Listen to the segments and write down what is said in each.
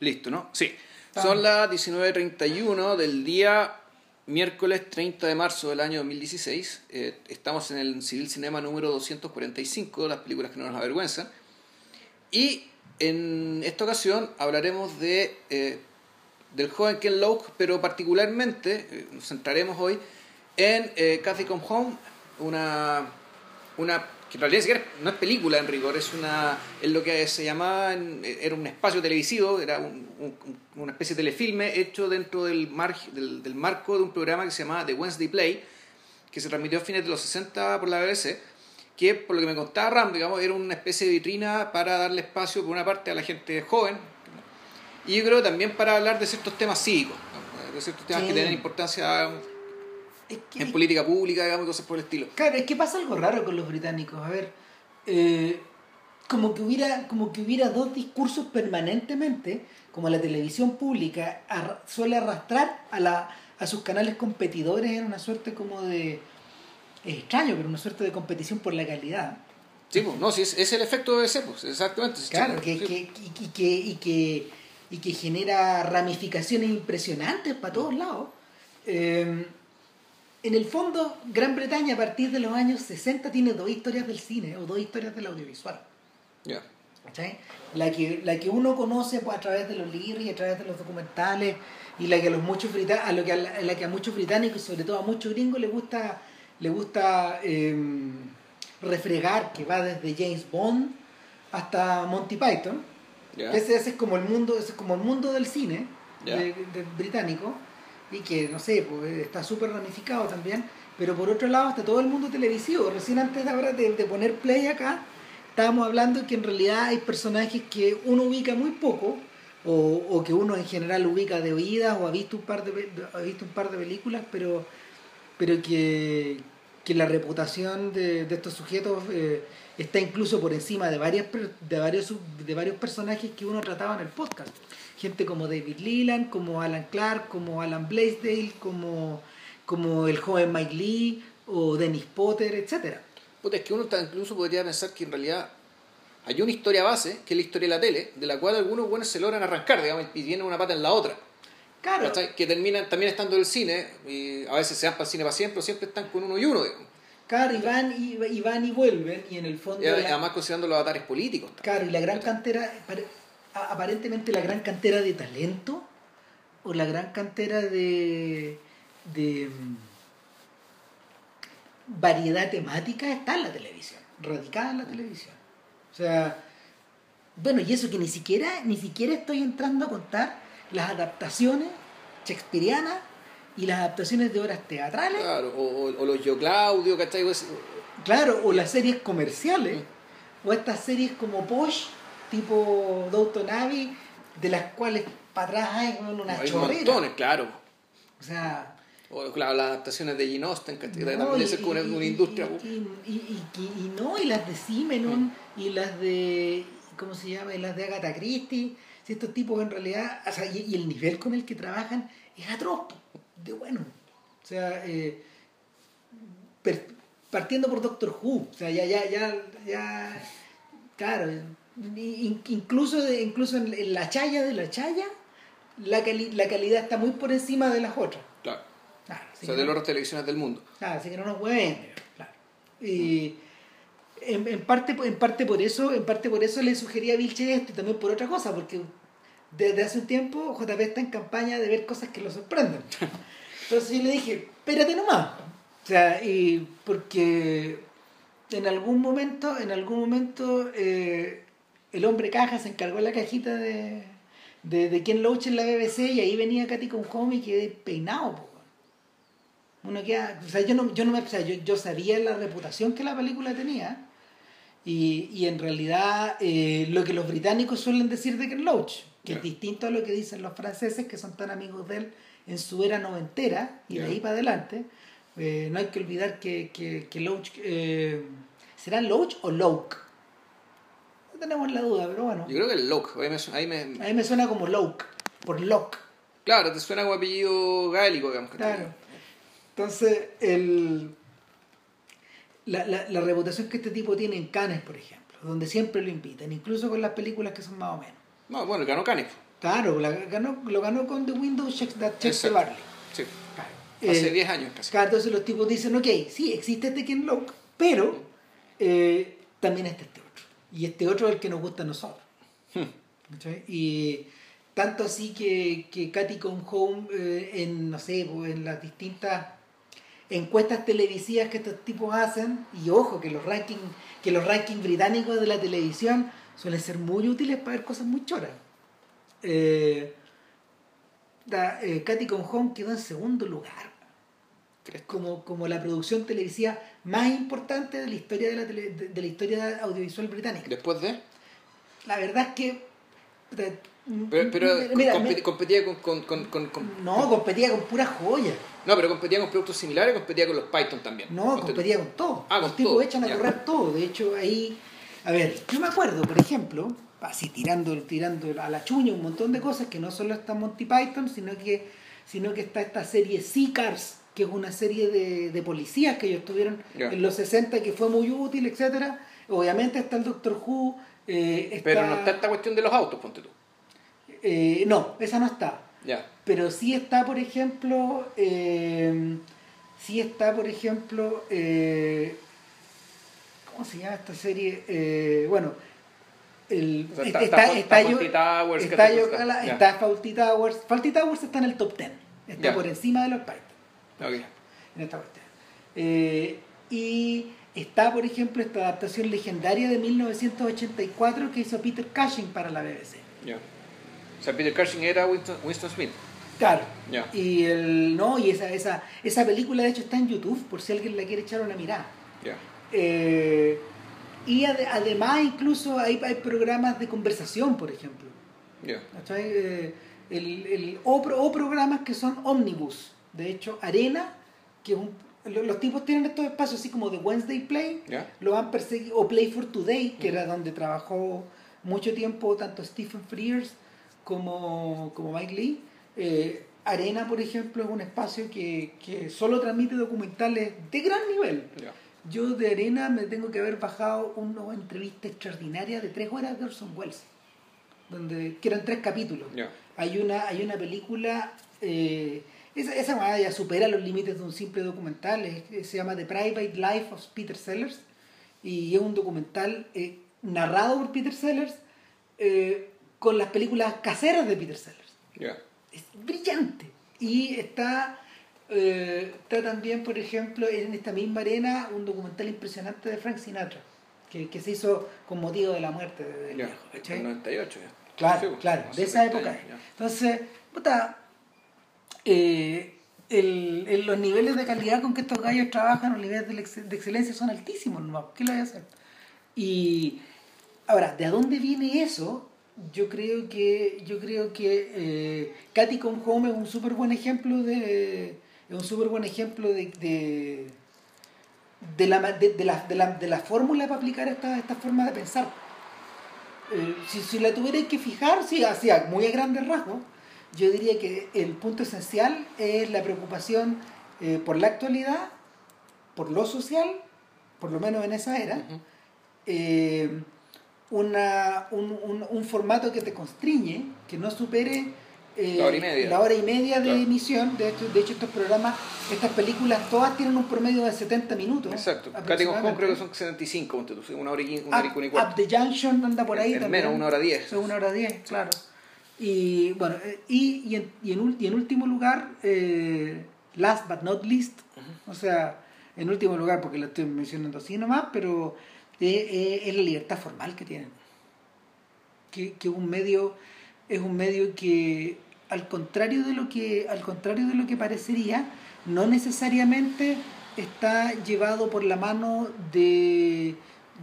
Listo, ¿no? Sí. Son las 19.31 del día miércoles 30 de marzo del año 2016. Eh, estamos en el Civil Cinema número 245, las películas que no nos avergüenzan. Y en esta ocasión hablaremos de, eh, del joven Ken Loach, pero particularmente eh, nos centraremos hoy en Cathy Come Home, una, una que en realidad no es película en rigor, es una es lo que se llamaba, era un espacio televisivo, era una especie de telefilme hecho dentro del, del, del, marco de un programa que se llamaba The Wednesday Play, que se transmitió a fines de los 60 por la BBC, que por lo que me contaba Ram, digamos, era una especie de vitrina para darle espacio por una parte a la gente joven, y yo creo también para hablar de ciertos temas cívicos, de ciertos temas que tienen importancia en política pública, digamos, cosas por el estilo. Claro, es que pasa algo raro con los británicos. A ver, eh, como, que hubiera, como que hubiera dos discursos permanentemente, como la televisión pública suele arrastrar a, la, a sus canales competidores en una suerte como de... Es extraño, pero una suerte de competición por la calidad. Sí, pues, no, sí, es, el efecto de ese, pues, exactamente. Claro, que, que, y, que, y, que, y que genera ramificaciones impresionantes para todos lados. Eh, en el fondo, Gran Bretaña a partir de los años 60 tiene dos historias del cine o dos historias del audiovisual. Ya. La que, la que uno conoce pues, a través de los libros y a través de los documentales y la que a, los muchos a, lo que a la, que a muchos británicos y sobre todo a muchos gringos les gusta, le gusta em, refregar, que va desde James Bond hasta Monty Python. Ese, ese, es como el mundo, ese es como el mundo del cine británico y que, no sé, pues está súper ramificado también, pero por otro lado está todo el mundo televisivo. Recién antes de, ahora de, poner play acá, estábamos hablando que en realidad hay personajes que uno ubica muy poco, o, o, que uno en general ubica de oídas o ha visto un par de, ha visto un par de películas, pero, pero que, que la reputación de, de estos sujetos eh, está incluso por encima de, varias, de, varios, de varios personajes que uno trataba en el podcast gente como David Leland, como Alan Clark, como Alan Blaisdell, como, como el joven Mike Lee o Dennis Potter, etc. es que uno incluso podría pensar que en realidad hay una historia base, que es la historia de la tele, de la cual algunos buenos se logran arrancar, digamos, y tienen una pata en la otra. Claro. Que terminan también estando en el cine, y a veces se van para el cine para siempre, o siempre están con uno y uno, digamos. Claro, y van y, van y vuelven, y en el fondo... además considerando los avatares políticos. Claro, y la gran cantera, aparentemente la gran cantera de talento o la gran cantera de, de mm, variedad temática está en la televisión, radicada en la televisión. O sea, bueno, y eso que ni siquiera, ni siquiera estoy entrando a contar las adaptaciones shakespearianas y las adaptaciones de obras teatrales. Claro, o, los Yo Claudio, ¿cachai? Claro, o las series comerciales, o estas series como Posh, tipo Doughton Abbey, de las cuales para atrás hay una hay montones, claro. O sea... O claro, las adaptaciones de Austen, que también es una, una industria. Y, y, y, no, y las de Simenon, y las de, ¿cómo se llama? Y las de Agatha Christie. Si estos tipos en realidad, o sea, y, el nivel con el que trabajan es atroz, de bueno. O sea, eh, partiendo por Doctor Who, o sea, ya, ya, ya, ya, claro, incluso, incluso en, la chaya de la chaya, la, la calidad está muy por encima de las otras. Claro. o sea, de las otras televisiones del mundo. Claro, así que no nos pueden claro. Y en, en, parte, en parte por eso, en parte por eso le sugería a Vilche esto y también por otra cosa, porque desde hace un tiempo JP está en campaña de ver cosas que lo sorprenden. Entonces yo le dije, espérate nomás. O sea, y porque en algún momento, en algún momento eh, el hombre caja se encargó de la cajita de, de, de Ken Loach en la BBC y ahí venía Katy con home y quedé peinado. Uno queda, o sea, yo no, yo no me, o sea, yo, yo, sabía la reputación que la película tenía y, y en realidad eh, lo que los británicos suelen decir de Ken Loach, que es distinto a lo que dicen los franceses que son tan amigos de él en su era noventera y de ahí para adelante. Eh, no hay que olvidar que, que, que Loach, eh, ¿será Loach o Loach? Tenemos la duda, pero bueno. Yo creo que el Locke. Ahí me, A mí me suena como Locke, por Locke. Claro, te suena como apellido gaélico, digamos. Claro. Entonces, el, la, la, la, reputación que este tipo tiene en Cannes, por ejemplo, donde siempre lo invitan, incluso con las películas que son más o menos. No, bueno, ganó Cannes. Claro, la ganó, lo ganó con The Windows Checks That Checks the Barley. Sí. Claro. Hace Eh, 10 años casi. Claro, entonces los tipos dicen, ok, sí, existe este Ken Loach, pero eh, también está este. Y este otro es el que nos gusta a nosotros. ¿Cachai? Y tanto así que, que Katy Come Home, eh, en, no sé, pues, en las distintas encuestas televisivas que estos tipos hacen, y ojo, que los rankings que los rankings británicos de la televisión suelen ser muy útiles para ver cosas muy choras. Eh, da- eh, Katy Come Home quedó en segundo lugar. Como, como la producción televisiva más importante de la historia de la, tele- de, de la historia audiovisual británica. Después de. La verdad es que Pero, pero mira, competía con, con, con, no competía con pura joya. No, pero competía con productos similares, competía con los Python también. No, competía con todo. Ah, con Los tipos todo, echan a ya. correr todo. De hecho, ahí. A ver, yo me acuerdo, por ejemplo, así tirando, tirando a la chuña un montón de cosas que no solo está Monty Python, sino que, sino que está esta serie Seacars, que es una serie de, de policías que ellos tuvieron en los 60 que fue muy útil, etcétera. Obviamente está el Doctor Who. eh, está- Pero no está esta cuestión de los autos, ponte tú. eh, no, esa no está. Pero sí está, por ejemplo, eh, sí está, por ejemplo, ¿cómo se llama esta serie? Bueno, el, O sea, está, está- está, está yo- Fawlty Towers, está Fawlty Towers. Fawlty Towers está en el top 10. Está por encima de los Python Ok. en esta cuestión. Eh, y está, por ejemplo, esta adaptación legendaria de 1984 que hizo Peter Cushing para la BBC. Ya. O sea, Peter Cushing era Winston, Winston Smith. Claro. Ya. Y el no, y esa, esa, esa película de hecho está en YouTube, por si alguien la quiere echar una mirada. Ya. Eh, y ade- además incluso hay, hay programas de conversación, por ejemplo. ¿cachai? Eh, el, el- o, o programas que son omnibus. De hecho, Arena, que es un- lo- los tipos tienen estos espacios así como de Wednesday Play, lo han perseguido, o Play for Today, que era donde trabajó mucho tiempo tanto Stephen Frears como, como Mike Lee. Eh, Arena, por ejemplo, es un espacio que, que solo transmite documentales de gran nivel. Yo de Arena me tengo que haber bajado una entrevista extraordinaria de tres horas de Orson Welles, donde, que eran tres capítulos. Hay una, hay una película, eh, esa, esa manera ya supera los límites de un simple documental, es- se llama The Private Life of Peter Sellers, y es un documental eh, narrado por Peter Sellers eh, con las películas caseras de Peter Sellers Ya. es brillante. Y está, eh, está también, por ejemplo, en esta misma arena, un documental impresionante de Frank Sinatra, que, que se hizo con motivo de la muerte de- del Ya. viejo. En ¿cachai? el 98 ya. Claro, Sí, pues, claro, de esa 30 época. ya. Entonces, puta, eh, el, el- los niveles de calidad con que estos gallos trabajan, los niveles de, ex- de excelencia son altísimos, ¿no? ¿qué lo voy a hacer? Y ahora, ¿de dónde viene eso? Yo creo que, yo creo que eh, Katy Come Home es un súper buen ejemplo de. Es un súper buen ejemplo de, de, de la, de, de la, de la, de la fórmula para aplicar esta, esta forma de pensar. Eh, si, si la tuvierais que fijar, sí, así, a muy a grandes rasgos, yo diría que el punto esencial es la preocupación eh, por la actualidad, por lo social, por lo menos en esa era, Ujú. eh, una, un, un, un formato que te constriñe, que no supere eh, La hora y media. la hora y media de Claro. emisión. De hecho, de hecho, estos programas, estas películas, todas tienen un promedio de 70 minutos. Exacto. Aproximadamente. creo que son 75, ponte tú, una hora y, una hora y Up, y. Up the Junction anda por ahí En también. menos, una hora diez. Es una hora diez, claro. Y bueno, eh, y, y, en, y, en, y en último lugar, eh, last but not least, o sea, en último lugar, porque lo estoy mencionando así nomás, pero eh, eh, es la libertad formal que tienen. Que, que un medio, es un medio que al contrario de lo que, al contrario de lo que parecería, no necesariamente está llevado por la mano de,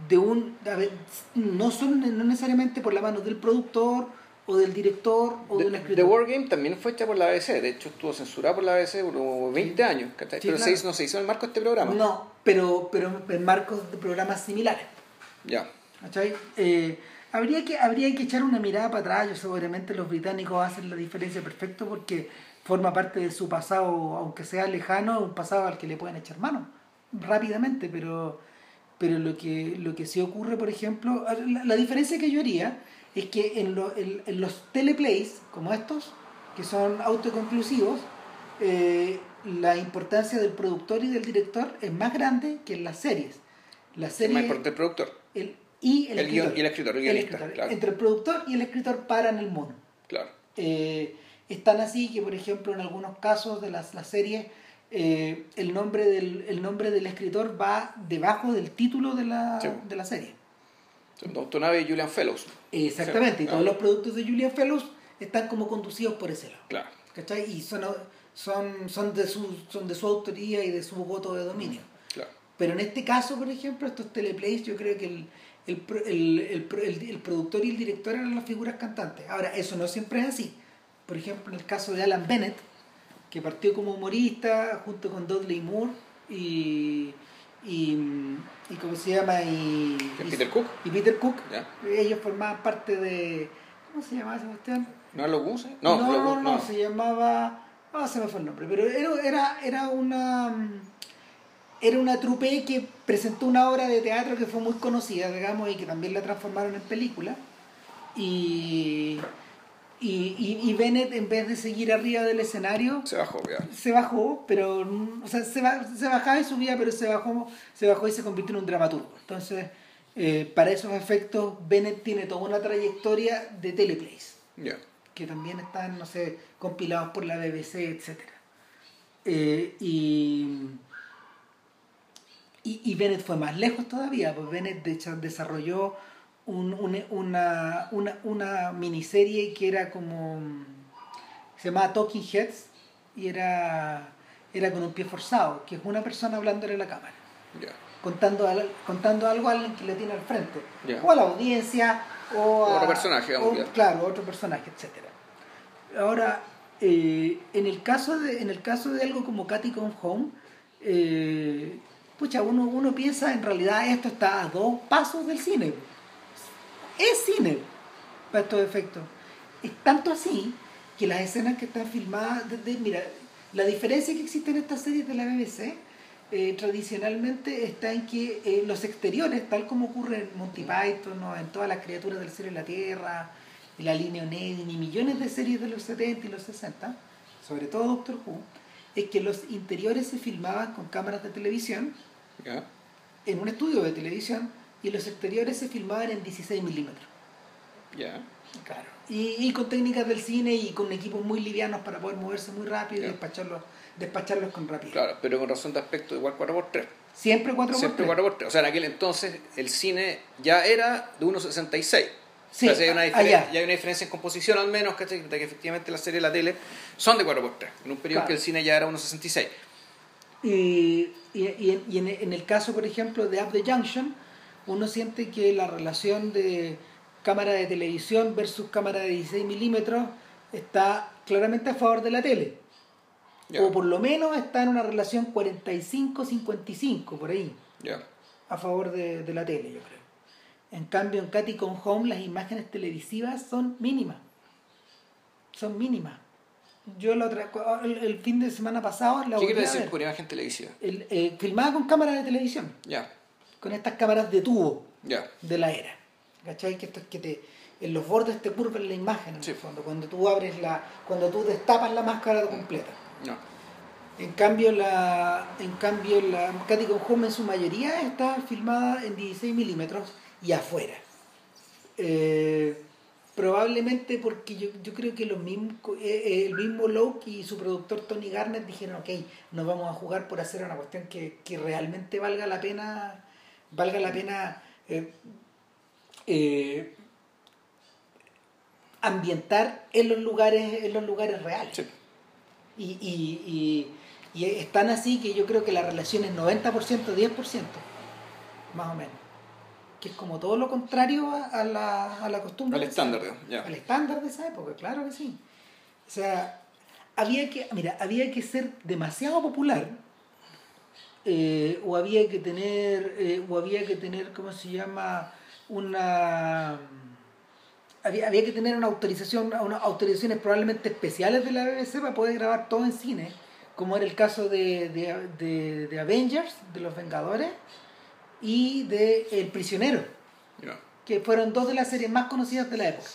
de un a ver, no son no necesariamente por la mano del productor o del director o de un The, escritor. The War Game también fue hecha por la ABC, de hecho estuvo censurada por la ABC por como 20 años, pero claro. se hizo, no se hizo en el marco de este programa. No, pero, pero en marcos de programas similares. Ya. ¿cachai? Eh, habría, que, habría que echar una mirada para atrás. Yo seguramente los británicos hacen la diferencia perfecto porque forma parte de su pasado, aunque sea lejano, un pasado al que le pueden echar mano rápidamente, pero, pero lo, que, lo que sí ocurre, por ejemplo, la, la diferencia que yo haría es que en, lo- en- en los teleplays como estos, que son autoconclusivos, eh, la importancia del productor y del director es más grande que en las series. La Es serie, más importante el productor. el- y el, El guion- escritor. y el escritor, el guionista, claro. Entre el productor y el escritor paran el mono. Claro. Eh, es tan así que, por ejemplo, en algunos casos de las, las series, eh, el, nombre del, el nombre del escritor va debajo del título de la, Sí. de la serie. Son Doctor Nave y Julian Fellows. Exactamente, y todos los productos de Julian Fellows están como conducidos por ese lado. Claro. ¿Cachai? Y son, son, son, de su, son de su autoría y de su voto de dominio. Claro. Pero en este caso, por ejemplo, estos teleplays, yo creo que el, el, el, el- el productor y el director eran las figuras cantantes. Ahora, eso no siempre es así. Por ejemplo, en el caso de Alan Bennett, que partió como humorista junto con Dudley Moore y. y, y ¿cómo se llama? Y, ¿Es y- Peter Cook? y Peter Cook. Ellos formaban parte de. ¿Cómo se llamaba Sebastián? ¿No lo Guse? No, No, no, no, se llamaba. Ah, se me fue el nombre, pero era, era, una. Era una trupe que presentó una obra de teatro que fue muy conocida, digamos, y que también la transformaron en película. Y, y, y, y Bennett, en vez de seguir arriba del escenario, Se bajó, ya. se bajó, pero. mm, O sea, se, ba- se bajaba y subía, pero se bajó, se bajó y se convirtió en un dramaturgo. Entonces, eh, para esos efectos, Bennett tiene toda una trayectoria de teleplays Ya. que también están, no sé, compilados por la BBC, etc. Eh, y, y, y Bennett fue más lejos todavía, pues Bennett de hecho desarrolló un- un- una, una, una miniserie que era como, se llamaba Talking Heads, y era, era con un pie forzado, que es una persona hablándole a la cámara contando, al- contando algo a alguien que le tiene al frente. O a la audiencia, o a... Otro personaje, o-. Claro, otro personaje, etcétera Ahora, eh, en, el caso de, en el caso de algo como Cathy Come Home, eh, pucha, uno, uno piensa en realidad esto está a dos pasos del cine. Es cine para estos efectos. Es tanto así que las escenas que están filmadas, desde, mira, la diferencia que existe en estas series de la BBC eh, tradicionalmente está en que eh, los exteriores, tal como ocurre en Monty Python o en todas las criaturas del cielo y la tierra, y la línea Onedin y millones de series de los 70 y los 60, sobre todo Doctor Who, es que los interiores se filmaban con cámaras de televisión en un estudio de televisión y los exteriores se filmaban en 16 milímetros. Ya. Claro. Y, y con técnicas del cine y con equipos muy livianos para poder moverse muy rápido y Ya. despacharlos, despacharlos con rapidez. Claro, pero con razón de aspecto igual 4x3. Siempre 4 Siempre 4x3. O sea, en aquel entonces el cine ya era de 1.66. Sí, o sea, hay una ah, diferencia, ya. ya hay una diferencia en composición al menos, ¿cachai? De que efectivamente la serie y la tele son de 4x3. En un periodo Claro. que el cine ya era 1.66. Y, y, y en, y en el caso, por ejemplo, de Up the Junction, uno siente que la relación de cámara de televisión versus cámara de 16 milímetros está claramente a favor de la tele. O por lo menos está en una relación 45-55, por ahí, a favor de, de la tele, yo creo. En cambio, en Katy con Home las imágenes televisivas son mínimas. Son mínimas. Yo la otra, el, el fin de semana pasado la ¿Qué quiere decir por imagen televisiva? El, eh, filmada con cámara de televisión, Ya. Con estas cámaras de tubo de la era. ¿Cachai? Que esto es que te, en los bordes te curven la imagen en Sí. el fondo, cuando tú abres la, cuando tú destapas la máscara completa. No. En cambio, la, en cambio, la Katy con Home en su mayoría está filmada en 16 milímetros y afuera. Eh, probablemente porque yo, yo creo que los mismos, eh, eh, el mismo Locke y su productor Tony Garnett dijeron, ok, nos vamos a jugar por hacer una cuestión que, que realmente valga la pena, valga la pena eh, eh, ambientar en los lugares, en los lugares reales. Sí. Y, y, y, y es tan así que yo creo que la relación es 90%, 10%, más o menos. Que es como todo lo contrario a, a la, a la costumbre. Al estándar, ya. Al estándar de esa época, claro que sí. O sea, había que, mira, había que ser demasiado popular eh, o había que tener, eh, o había que tener, ¿cómo se llama? Una había, había que tener una autorización, unas autorizaciones probablemente especiales de la BBC para poder grabar todo en cine, como era el caso de, de, de, de Avengers, de los Vengadores, y de El Prisionero. Que fueron dos de las series más conocidas de la época.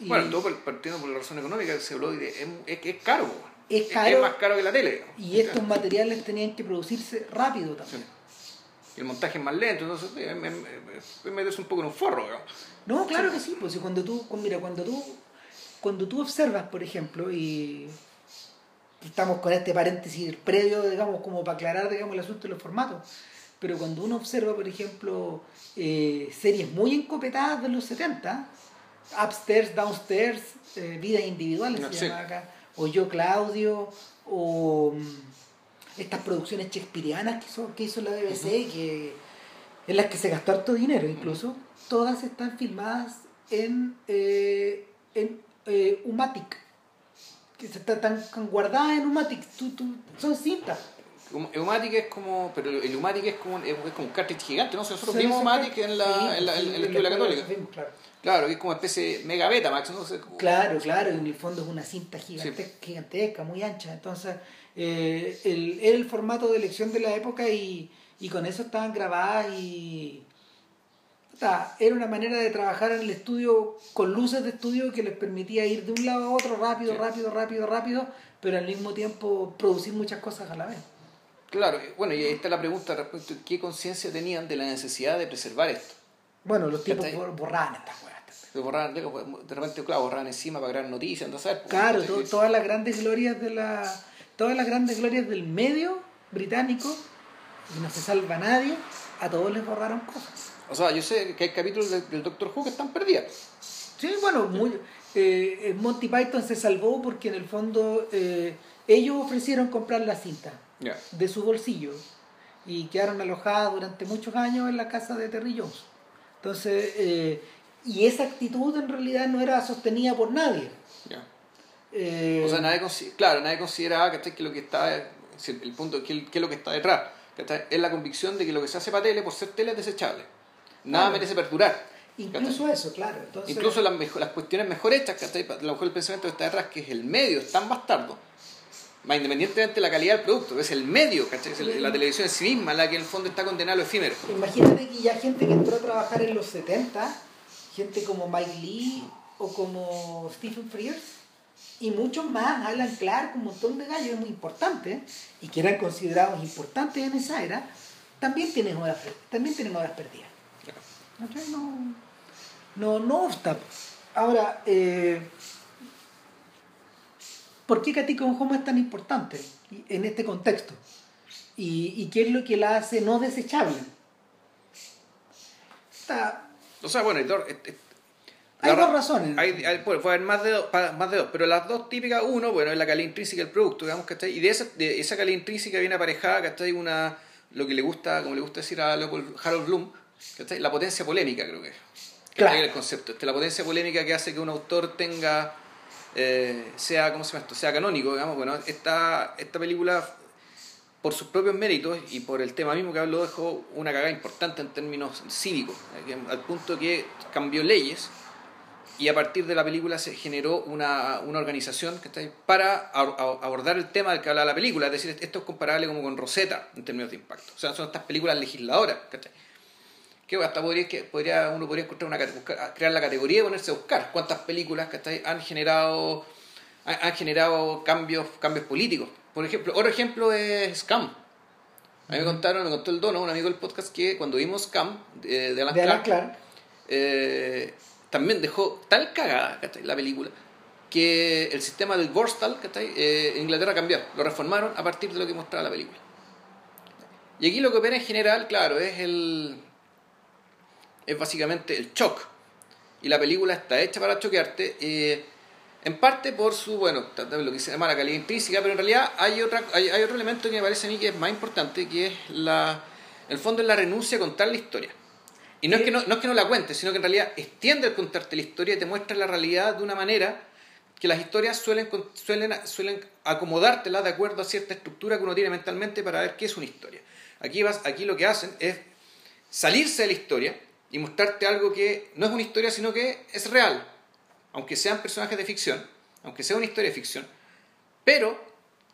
Y bueno, todo partiendo por la razón económica, se habló de, es, es, es caro. Es caro. Es, más caro que la tele. Y estos materiales tenían que producirse rápido también. El montaje es más lento, entonces me, me, me, metes un poco en un forro. No, claro que sí, pues cuando tú, mira, cuando tú, cuando tú observas, por ejemplo, y estamos con este paréntesis previo, digamos, como para aclarar, digamos, el asunto de los formatos, pero cuando uno observa, por ejemplo, eh, series muy encopetadas de los 70, Upstairs, Downstairs, eh, Vidas Individuales se llama acá, o Yo Claudio, o mm, estas producciones shakespearianas que hizo, que hizo la BBC, que, en las que se gastó harto dinero incluso, todas están filmadas en, eh, en eh, Umatic, que están guardadas en Umatic, son cintas. Umatic es como, pero el Umatic es como, es como un cartridge gigante, ¿no? Nosotros vimos Umatic en la, en la, en la, católica. claro. claro, que es como una especie de mega Max, ¿no? Claro, claro, en el fondo es una cinta gigantesca, gigantesca muy ancha. Entonces, eh, el, el formato de elección de la época y, y con eso estaban grabadas y era una manera de trabajar en el estudio con luces de estudio que les permitía ir de un lado a otro rápido, rápido, rápido, rápido, pero al mismo tiempo producir muchas cosas a la vez. Claro, bueno, y ahí está la pregunta respecto a qué conciencia tenían de la necesidad de preservar esto. Bueno, los tipos borraban estas weas. Borraban, de repente, claro, borraban encima para crear noticias, entonces... Pues, claro, todas las grandes glorias de la... Todas las grandes glorias del medio británico, y no se salva nadie, a todos les borraron cosas. O sea, yo sé que hay capítulos del, Doctor Who que están perdidos. Sí, bueno, muy, eh, eh, Monty Python se salvó porque en el fondo eh, ellos ofrecieron comprar la cinta de su bolsillo y quedaron alojadas durante muchos años en la casa de Terry Jones. Entonces, y esa actitud en realidad no era sostenida por nadie. o sea, nadie, claro, nadie consideraba que lo que está, el punto, que, es lo que está detrás. Es la convicción de que lo que se hace para tele, por ser tele, es desechable nada merece perdurar. Incluso eso, claro. Incluso las, las cuestiones mejor hechas, que a lo mejor el pensamiento que está detrás, que es el medio, es tan bastardo, más independientemente de la calidad del producto, es el medio, ¿cachai? Es la televisión en sí misma la que en el fondo está condenada a lo efímero. Imagínate que ya gente que entró a trabajar en los 70, gente como Mike Lee o como Stephen Frears, y muchos más, Alan Clark, un montón de gallos muy importantes, y que eran considerados importantes en esa era, también tienen horas, también tienen horas perdidas. No, no, no obsta. Ahora, eh, ¿por qué Katy Home es tan importante en este contexto? ¿Y, qué es lo que la hace no desechable? O sea, bueno, hay dos razones. Hay, puede haber más de, dos, más de dos, pero las dos típicas, uno, bueno, es la calidad intrínseca del producto, digamos, que Y de esa, de esa calidad intrínseca viene aparejada, está Una, lo que le gusta, como le gusta decir a Harold Bloom, la potencia polémica, creo que es. Claro. el concepto. La potencia polémica que hace que un autor tenga. Eh, sea, ¿cómo se llama esto? Sea canónico, digamos. Bueno, esta, esta película, por sus propios méritos y por el tema mismo que hablo, dejó una cagada importante en términos cívicos, eh, al punto que cambió leyes y a partir de la película se generó una, una organización que para abordar el tema del que habla la película. Es decir, esto es comparable como con Rosetta en términos de impacto. O sea, son estas películas legisladoras. ¿cachai? Que hasta podría, que podría uno podría encontrar una crear la categoría y ponerse a buscar cuántas películas que han generado han, generado cambios cambios políticos. Por ejemplo otro ejemplo es Scam. A mí me contaron me contó el dono un amigo del podcast que cuando vimos Scam de, de Alan, Clark, eh, también dejó tal cagada la película que el sistema del Borstal eh, en Inglaterra cambió lo reformaron a partir de lo que mostraba la película. Y aquí lo que opera en general claro es el es básicamente el shock. Y la película está hecha para choquearte, eh, en parte por su, bueno, lo que se llama la calidad intrínseca, pero en realidad hay, otra, hay, otro elemento que me parece a mí que es más importante, que es la, el fondo es la renuncia a contar la historia. Y no es, que no, no es que no la cuentes, sino que en realidad extiende el contarte la historia y te muestra la realidad de una manera que las historias suelen, suelen, suelen acomodártela de acuerdo a cierta estructura que uno tiene mentalmente para ver qué es una historia. Aquí, vas, aquí lo que hacen es salirse de la historia y mostrarte algo que no es una historia, sino que es real, aunque sean personajes de ficción, aunque sea una historia de ficción, pero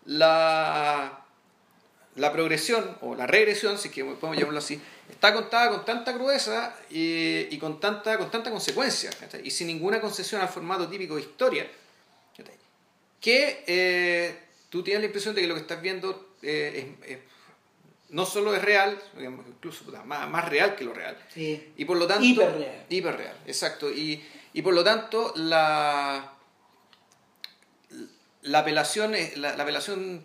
la, la progresión o la regresión, si que podemos llamarlo así, está contada con tanta crudeza y, con, tanta, con tanta consecuencia y sin ninguna concesión al formato típico de historia, que eh, tú tienes la impresión de que lo que estás viendo eh, no solo es real, incluso más, real que lo real. Y por lo tanto... Hiperreal. Hiperreal, exacto. Y, y por lo tanto la, la apelación, la, la apelación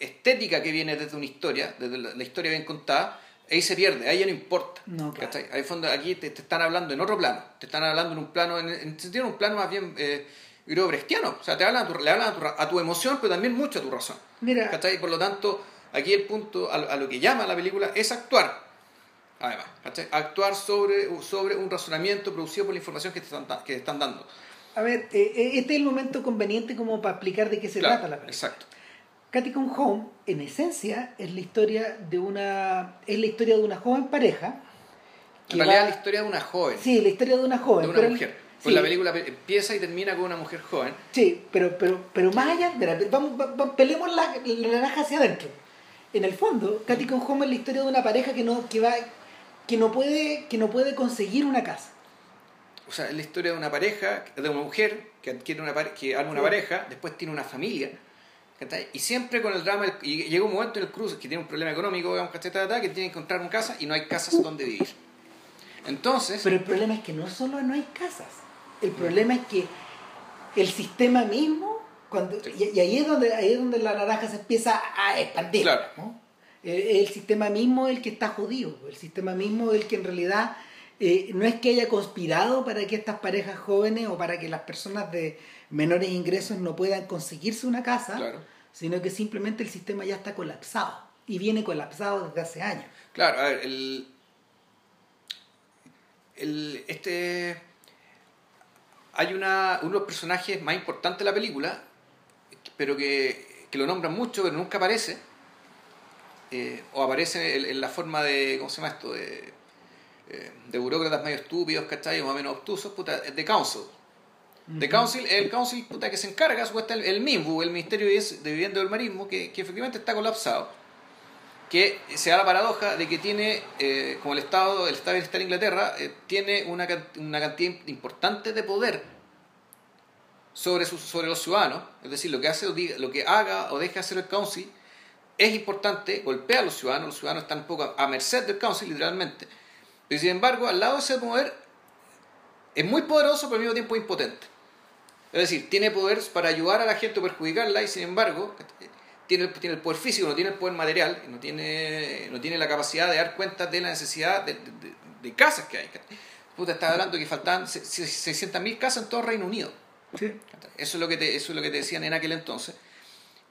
estética que viene desde una historia, desde la, historia bien contada, ahí se pierde, ahí ya no importa. No, Ahí fondo, aquí te, están hablando en otro plano, te están hablando en un plano, en, en sentido un plano más bien eh, o sea, te hablan, le hablan a tu, emoción, pero también mucho a tu razón. Mira. Por lo tanto, aquí el punto, a, lo que llama la película, es actuar. Además, actuar sobre, sobre un razonamiento producido por la información que te están, que te están dando. A ver, eh, eh, este es el momento conveniente como para explicar de qué se trata la película. Exacto. Cathy Come Home, en esencia, es la historia de una, es la historia de una joven pareja. En realidad, la historia de una joven. Sí, la historia de una joven. De una mujer. Pues la película empieza y termina con una mujer joven. Sí, pero, pero, pero más allá, vamos, vamos, peleemos la, la naranja hacia adentro. En el fondo, Cathy Come Home es la historia de una pareja que no, que va, que no puede, que no puede conseguir una casa. O sea, es la historia de una pareja, de una mujer que adquiere una que arma una pareja, después tiene una familia y siempre con el drama, y llega un momento en el cruce que tiene un problema económico, digamos, que tiene que encontrar una casa y no hay casas donde vivir. Entonces... Pero el problema es que no solo no hay casas, el problema es que el sistema mismo, cuando, y, ahí, es donde, ahí es donde la naranja se empieza a expandir. El, sistema mismo es el que está jodido, el sistema mismo es el que en realidad eh, no es que haya conspirado para que estas parejas jóvenes o para que las personas de menores ingresos no puedan conseguirse una casa, sino que simplemente el sistema ya está colapsado y viene colapsado desde hace años. Claro, a ver, el, este hay una, uno de los personajes más importantes de la película, pero que, que lo nombran mucho, pero nunca aparece, eh, o aparece en, la forma de, ¿cómo se llama esto?, de, eh, de burócratas medio estúpidos, ¿cachai?, más o menos obtusos, puta, de council. The Council, el Council puta, que se encarga, el, el MIMBU, el Ministerio de Vivienda del Marismo, que, que, efectivamente está colapsado, que se da la paradoja de que tiene, eh, como el Estado, el Estado de Inglaterra, eh, tiene una, una, cantidad importante de poder sobre, sus, sobre los ciudadanos, es decir, lo que, hace lo que haga o deje hacer el Council es importante, golpea a los ciudadanos, los ciudadanos están un poco a merced del Council, literalmente. Pero sin embargo, al lado de ese poder, es muy poderoso, pero al mismo tiempo impotente. Es decir, tiene poder para ayudar a la gente o perjudicarla y sin embargo tiene, tiene el poder físico, no tiene el poder material, no tiene, no tiene la capacidad de dar cuenta de la necesidad de, de, casas que hay. Puta, estaba hablando que faltaban 600.000 casas en todo Reino Unido. Sí. Eso, es lo que te, eso es lo que te decían en aquel entonces.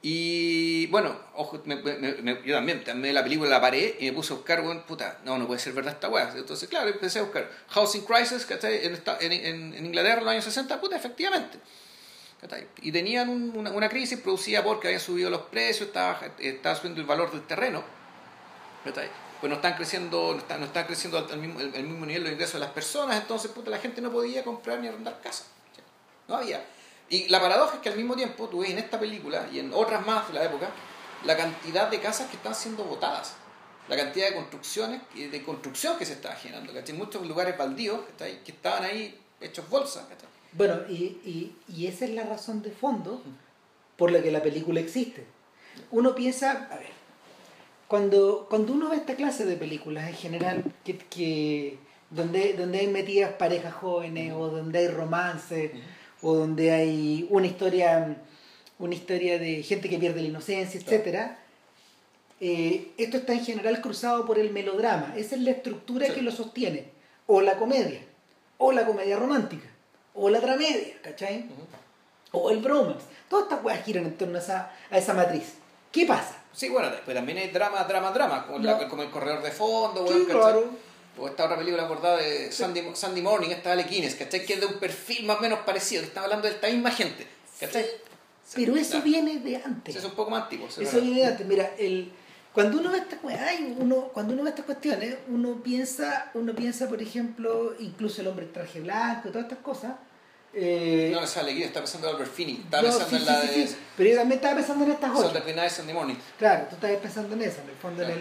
Y bueno, ojo, yo también, también la película la paré y me puse a buscar, bueno, puta, no, no puede ser verdad esta weá. Entonces, claro, empecé a buscar Housing Crisis, que En, en, en, Inglaterra en los años 60, puta, efectivamente. Y tenían una, una, crisis producida porque habían subido los precios, estaba, estaba subiendo el valor del terreno. Pues no están creciendo, no están, no están creciendo al mismo, el, mismo nivel los ingresos de las personas, entonces puta, la gente no podía comprar ni arrendar casa. No había. Y la paradoja es que al mismo tiempo tú ves en esta película y en otras más de la época la cantidad de casas que están siendo votadas, la cantidad de construcciones de construcción que se está generando, ¿cachai? Muchos lugares baldíos que estaban ahí hechos bolsas, Bueno, y, y, esa es la razón de fondo por la que la película existe. Uno piensa, a ver, cuando, cuando uno ve esta clase de películas en general, que, que donde, donde hay metidas parejas jóvenes o donde hay romance, o donde hay una historia, una historia de gente que pierde la inocencia, etc. Eh, esto está en general cruzado por el melodrama. Esa es la estructura que lo sostiene. O la comedia, o la comedia romántica, o la tramedia, ¿cachai? O el bromance. Todas estas cosas giran en torno a esa, a esa matriz. ¿Qué pasa? Sí, bueno, pues también hay drama, drama, drama, como, el corredor de fondo, sí, claro. O esta otra película acordada de Sandy, Sandy Morning, esta de Alequines, ¿cachai? Que es de un perfil más o menos parecido, que está hablando de esta misma gente, ¿cachai? Pero eso viene de antes. es un poco más antiguo. Eso viene de antes. Mira, el, cuando uno ve estas uno, cuando uno ve estas cuestiones, uno piensa, uno piensa, por ejemplo, incluso el hombre en traje blanco todas estas cosas, Eh, no, esa alegría, estaba pensando en Albert Finney. No, pensando sí, en sí, la sí, de. sí, Pero yo también estaba pensando en estas the Nights and the Morning. Claro, tú estabas pensando en esa, en el fondo, Claro.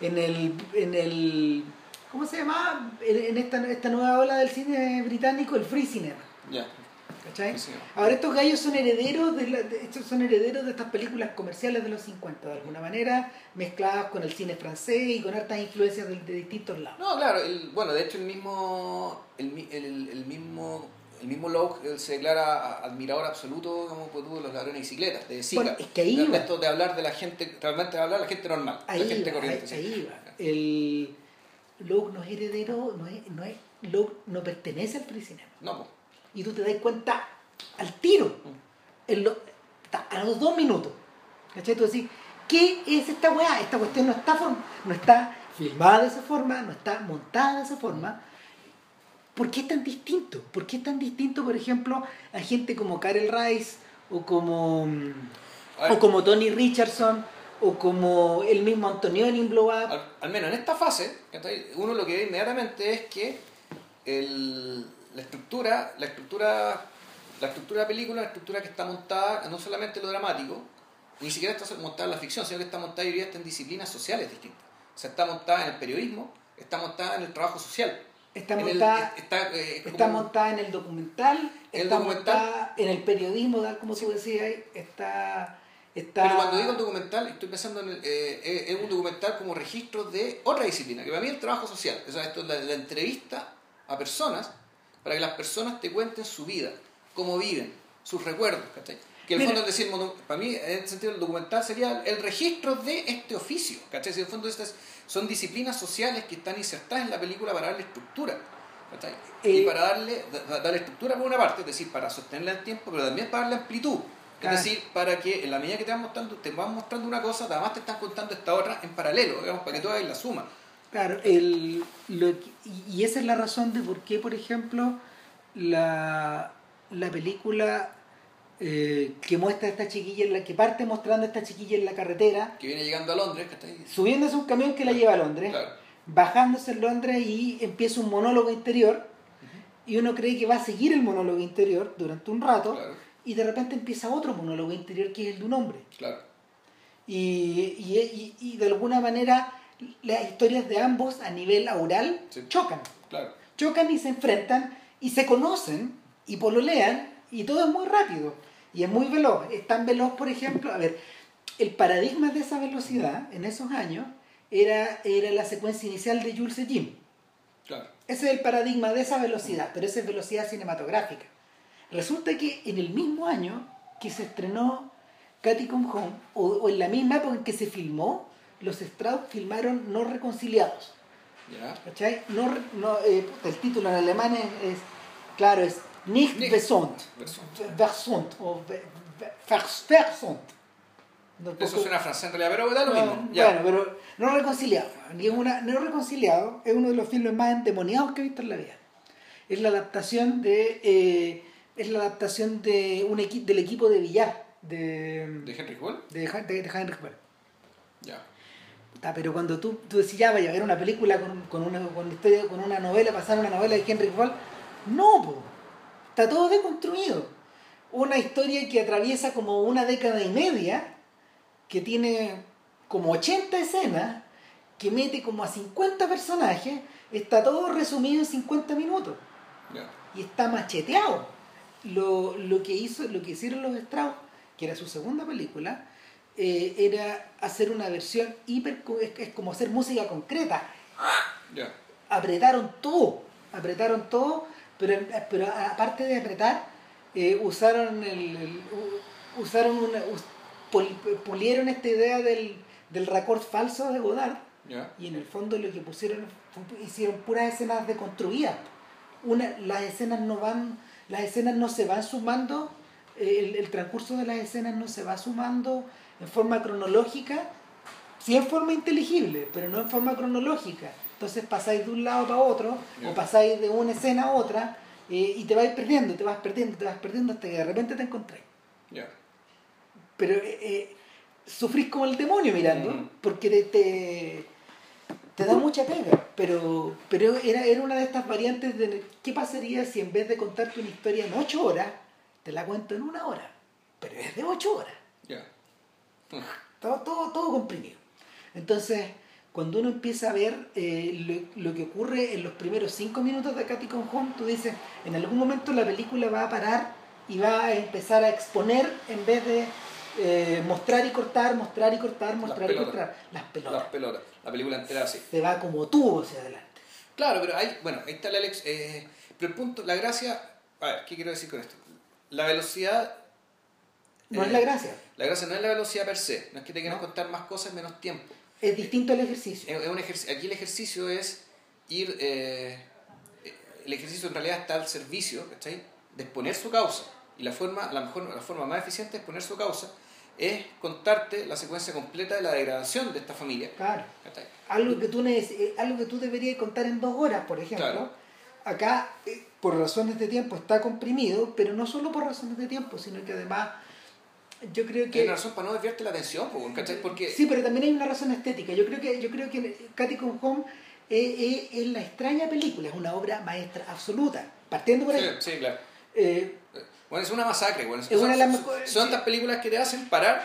en, el, en el. en el. ¿Cómo se llama? En, esta, esta nueva ola del cine británico, el free cinema. Ya. ¿Cachai? Sí, sí. Ahora estos gallos son herederos de, la- de- estos son herederos de estas películas comerciales de los 50, de alguna manera, mezcladas con el cine francés y con hartas influencias de, de distintos lados. No, claro, el, bueno, de hecho el mismo, el, el, el mismo, el mismo Locke él se declara admirador absoluto como pues, de los ladrones de bicicletas, de Zika. Bueno, es que ahí de, va. esto de hablar de la gente, realmente de hablar de la gente normal, Ahí la gente va, corriente. ahí, sí. ahí va. El Locke no es heredero, no es, no es, Locke no pertenece al free cinema. No. Y tú te das cuenta al tiro, en lo- a los dos minutos. ¿Cachai? Tú decís, ¿qué es esta weá? Esta cuestión no está, no está filmada de esa forma, no está montada de esa forma. ¿Por qué es tan distinto? ¿Por qué es tan distinto, por ejemplo, a gente como Karel Rice o como, o como Tony Richardson o como el mismo Antonioni en Blow Up? al, al menos en esta fase, uno lo que ve inmediatamente es que el- la estructura, la estructura, la estructura de la película, la estructura que está montada, no solamente lo dramático, ni siquiera está montada en la ficción, sino que está montada, yo diría, está en disciplinas sociales distintas. O sea, está montada en el periodismo, está montada en el trabajo social. Está el- montada, está, eh, está montada en el documental, El está documental. montada en el periodismo, tal como tú decías, está, está... Pero cuando digo un documental, estoy pensando en el, eh, eh, es un documental como registro de otra disciplina, que para mí es el trabajo social. O sea, esto es la, la entrevista a personas para que las personas te cuenten su vida, cómo viven, sus recuerdos, ¿cachai? Que en el Mira. fondo es decir, para mí, en ese sentido, el documental sería el registro de este oficio, ¿cachai? Si en el fondo estas son disciplinas sociales que están insertadas en la película para darle estructura, ¿cachai? y Eh, para darle, da- darle estructura por una parte, es decir, para sostenerla en el tiempo, pero también para darle amplitud. Es Ah. decir, para que en la medida que te van mostrando, te van mostrando una cosa, además te están contando esta otra en paralelo, digamos, para que tú hagas la suma. Claro, el, lo y- esa es la razón de por qué, por ejemplo, la, la película eh, que muestra a esta chiquilla, en la que parte mostrando a esta chiquilla en la carretera, Que viene llegando a Londres, que está ahí. subiéndose un camión que la lleva a Londres, Claro. bajándose en Londres y empieza un monólogo interior, y uno cree que va a seguir el monólogo interior durante un rato, Claro, y de repente empieza otro monólogo interior que es el de un hombre. claro. Y, y, y- y de alguna manera las historias de ambos a nivel Sí. chocan. Claro. Chocan y se enfrentan y se conocen y pololean y todo es muy rápido y es muy veloz. Es tan veloz, por ejemplo, a ver, el paradigma de esa velocidad en esos años era, era la secuencia inicial de Jules Jim. Claro. Ese es el paradigma de esa velocidad, pero esa es velocidad cinematográfica. Resulta que en el mismo año que se estrenó Katy Come Home, o, o en la misma época en que se filmó, los Strauss filmaron No Reconciliados. Ya. ¿Cachai? No, no, eh, el título en alemán es, es- claro, es Nicht. Besont. Versont, o ve- ve- vers- Versont. Eso suena francés en realidad, pero da lo mismo. Ya. Bueno, pero No Reconciliado. Y es una, no Reconciliado es uno de los filmes más endemoniados que he visto en la vida. Es la adaptación de. eh, es la adaptación de un equi- del equipo de billar de, ¿De Henry Hall? de, de- de Böll. Ya. Pero cuando tú, tú decís, ya vaya a ver una película con, con una, con, historia, con una novela, pasar una novela de Henry Böll, no, po. está todo deconstruido. Una historia que atraviesa como una década y media, que tiene como 80 escenas, que mete como a 50 personajes, está todo resumido en 50 minutos Ya. y está macheteado. Lo, lo que hizo, lo que hicieron los Strauss, que era su segunda película, eh, era hacer una versión hiper es, es como hacer música concreta. Ya. Apretaron todo, apretaron todo, pero, pero aparte de apretar, eh, usaron el, usaron una, us- pul- pulieron esta idea del, del raccord falso de Godard y en el fondo lo que pusieron hicieron puras escenas deconstruidas una las escenas no van las escenas no se van sumando eh, el, el transcurso de las escenas no se va sumando en forma cronológica sí en forma inteligible pero no en forma cronológica. Entonces pasáis de un lado para otro o pasáis de una escena a otra eh, y te vais perdiendo te vas perdiendo te vas perdiendo hasta que de repente te encontráis. Pero eh, eh, sufrís como el demonio mirando, Mm. porque te, te- te da mucha pega, pero, pero era, era una de estas variantes de qué pasaría si en vez de contarte una historia en ocho horas, te la cuento en una hora, pero es de ocho horas. Ya. Todo, todo, todo comprimido. Entonces, cuando uno empieza a ver eh, lo, lo que ocurre en los primeros cinco minutos de Katy con Home, tú dices, en algún momento la película va a parar y va a empezar a exponer en vez de eh, mostrar y cortar, mostrar y cortar, mostrar y cortar. Las pelotas. Las pelotas. La película entera así. Se va como tubo hacia adelante. Claro, pero hay, bueno, ahí está la Alex. eh, pero el punto, la gracia. A ver, ¿qué quiero decir con esto? La velocidad. No eh, es la gracia. La gracia no es la velocidad per se. No es que te quieran No. contar más cosas en menos tiempo. Es distinto al ejercicio. Es- es un ejercicio, aquí el ejercicio es ir. eh, el ejercicio en realidad está al servicio, ¿cachai? De exponer su causa. Y la forma, la mejor, la forma más eficiente de exponer su causa es contarte la secuencia completa de la degradación de esta familia. Claro. Algo que tú, eh, algo que tú deberías contar en dos horas, por ejemplo. Claro. Acá, eh, por razones de tiempo, está comprimido, pero no solo por razones de tiempo, sino que además yo creo Hay que... una razón para no desviarte la atención, ¿cachai? Porque Sí, pero también hay una razón estética. Yo creo que, yo creo que Katy con Home es, es- es la extraña película, es una obra maestra absoluta. Partiendo por Sí, ahí. sí, claro. Eh, Bueno, es una masacre, bueno. Es son, una de las son- mejores- son sí. estas películas que te hacen parar.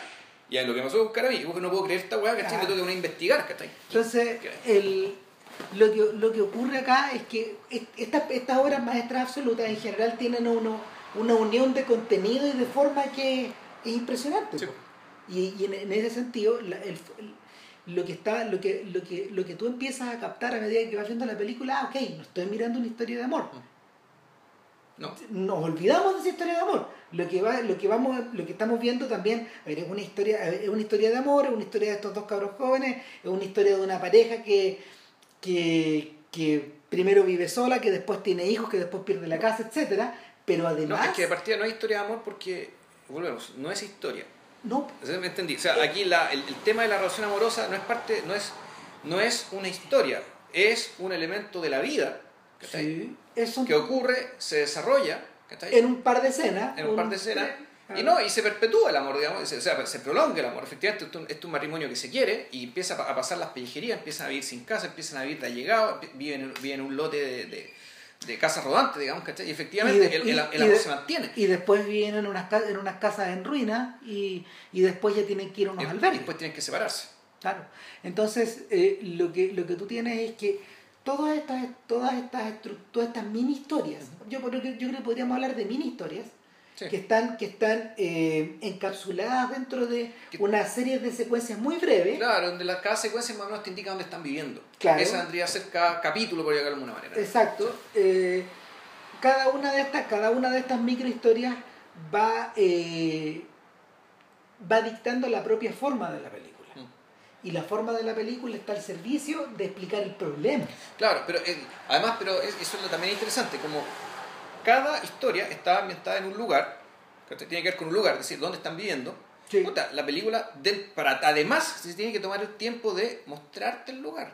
Y es lo que me pasó a buscar a mí. Yo no puedo creer esta weá, ¿cachai? Ah. Que tengo que investigar, ¿cachai? Entonces, el, lo, que, lo que ocurre acá es que es- estas, estas obras maestras absolutas en general tienen uno, una unión de contenido y de forma que es impresionante. Sí. Y, y en, en ese sentido, la- el- el- lo, que está, lo, que, lo, que, lo que tú empiezas a captar a medida que vas viendo la película, ah, ok, no estoy mirando una historia de amor. No. Nos olvidamos de esa historia de amor. Lo que, va, lo que, vamos, lo que estamos viendo también a ver, es, una historia, ver, es una historia de amor, es una historia de estos dos cabros jóvenes, es una historia de una pareja que, que, que primero vive sola, que después tiene hijos, que después pierde la casa, etcétera Pero No, además... es que de partida no hay historia de amor porque, volvemos, no es historia. no, ¿Me entendí? O sea, aquí la, el, el tema de la relación amorosa no es parte, no es, no es una historia, es un elemento de la vida. Sí, eso Que ocurre, se desarrolla, en un par de escenas. en un par de escenas. Y no, y se perpetúa el amor, digamos, o sea, se prolonga el amor. Efectivamente, esto, es un matrimonio que se quiere y empieza a pasar las pellejerías, empiezan a vivir sin casa, empiezan a vivir de allegado, viven, en- viven en un lote de, de, de casas rodantes, digamos, ¿cachai? Y efectivamente Y de- el, amor se mantiene. Y después viven en unas, en unas casas en ruinas y, y después ya tienen que ir a unos Y, después tienen que separarse. Claro. Entonces, eh, lo, que, lo que tú tienes es que todas estas, todas estas, todas estas mini historias, yo, creo que- yo creo que podríamos hablar de mini historias, Sí. que están, que están eh, encapsuladas dentro de una serie de secuencias muy breves. Claro, donde la, cada secuencia más o menos te indica dónde están viviendo. Claro. Esa vendría a ser cada capítulo, por llamarlo de alguna manera. Exacto. Eh, cada una de estas, cada una de estas microhistorias va, eh, va dictando la propia forma de la película. Y la forma de la película está al servicio de explicar el problema. Claro, pero eh, además, pero es- eso es lo también interesante, como cada historia está ambientada en un lugar, que tiene que ver con un lugar, es decir, dónde están viviendo. Sí. Puta, la película, del- para, además, se tiene que tomar el tiempo de mostrarte el lugar.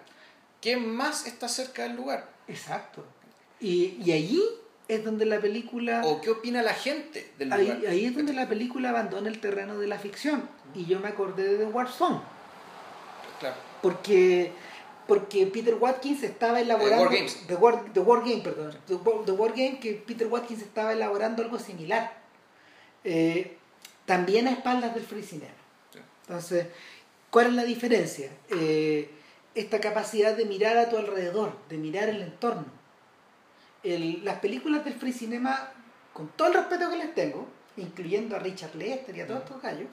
¿Quién más está cerca del lugar? Exacto. Y, y allí es donde la película... ¿O qué opina la gente del Ahí, lugar? ahí es donde la película abandona el terreno de la ficción. Y yo me acordé de The War Song. Claro. Porque, porque Peter Watkins estaba elaborando... War Games. The War, The War Game, perdón. The War, The War Game, que Peter Watkins estaba elaborando algo similar. Eh, también a espaldas del free cinema. Sí. Entonces, ¿cuál es la diferencia? Eh, esta capacidad de mirar a tu alrededor, de mirar el entorno. El- las películas del free cinema, con todo el respeto que les tengo, incluyendo a Richard Lester y a todos estos gallos,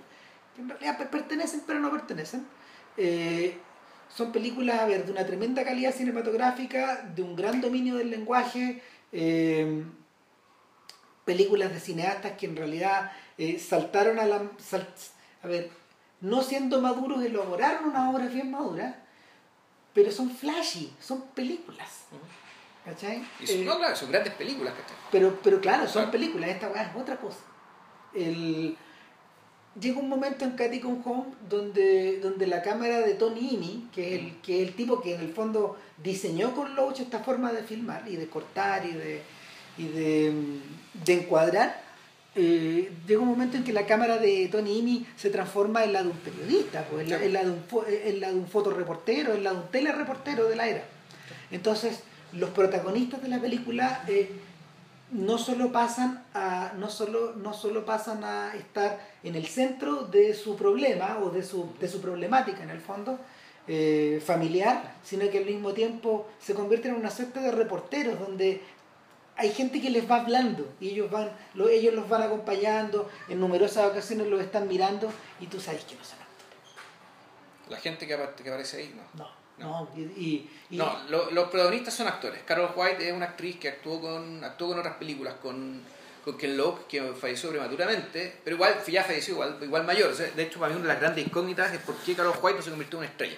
que en realidad per- pertenecen pero no pertenecen, eh, son películas a ver, de una tremenda calidad cinematográfica, de un gran dominio del lenguaje, eh, películas de cineastas que en realidad eh, saltaron a la... sal- a ver, no siendo maduros, elaboraron unas obras bien maduras, pero son flashy, son películas. ¿Cachai? Y son, Eh, no, claro, son grandes películas que pero, pero claro, son películas, esta weá es otra cosa. El... Llega un momento en Katy Come Home donde, donde la cámara de Tony Imi, que es, el, que es el tipo que en el fondo diseñó con Loach esta forma de filmar y de cortar y de, y de, mm, de encuadrar, eh, llega un momento en que la cámara de Tony Imi se transforma en la de un periodista, pues, en, la, en, la de un, en la de un fotoreportero, en la de un telereportero de la era. Entonces, los protagonistas de la película eh, no solo pasan a no solo, no solo pasan a estar en el centro de su problema o de su, de su problemática en el fondo eh, familiar, sino que al mismo tiempo se convierten en una suerte de reporteros donde hay gente que les va hablando y ellos van lo, ellos los van acompañando en numerosas ocasiones los están mirando y tú sabes que no son actores la gente que, que aparece ahí no no no, y, y, no los protagonistas son actores. Carol White es una actriz que actuó con, actuó con otras películas, con, con Ken Locke, que falleció prematuramente, pero igual ya falleció igual, igual mayor. de hecho, para mí una de las grandes incógnitas es por qué Carol White no se convirtió en una estrella.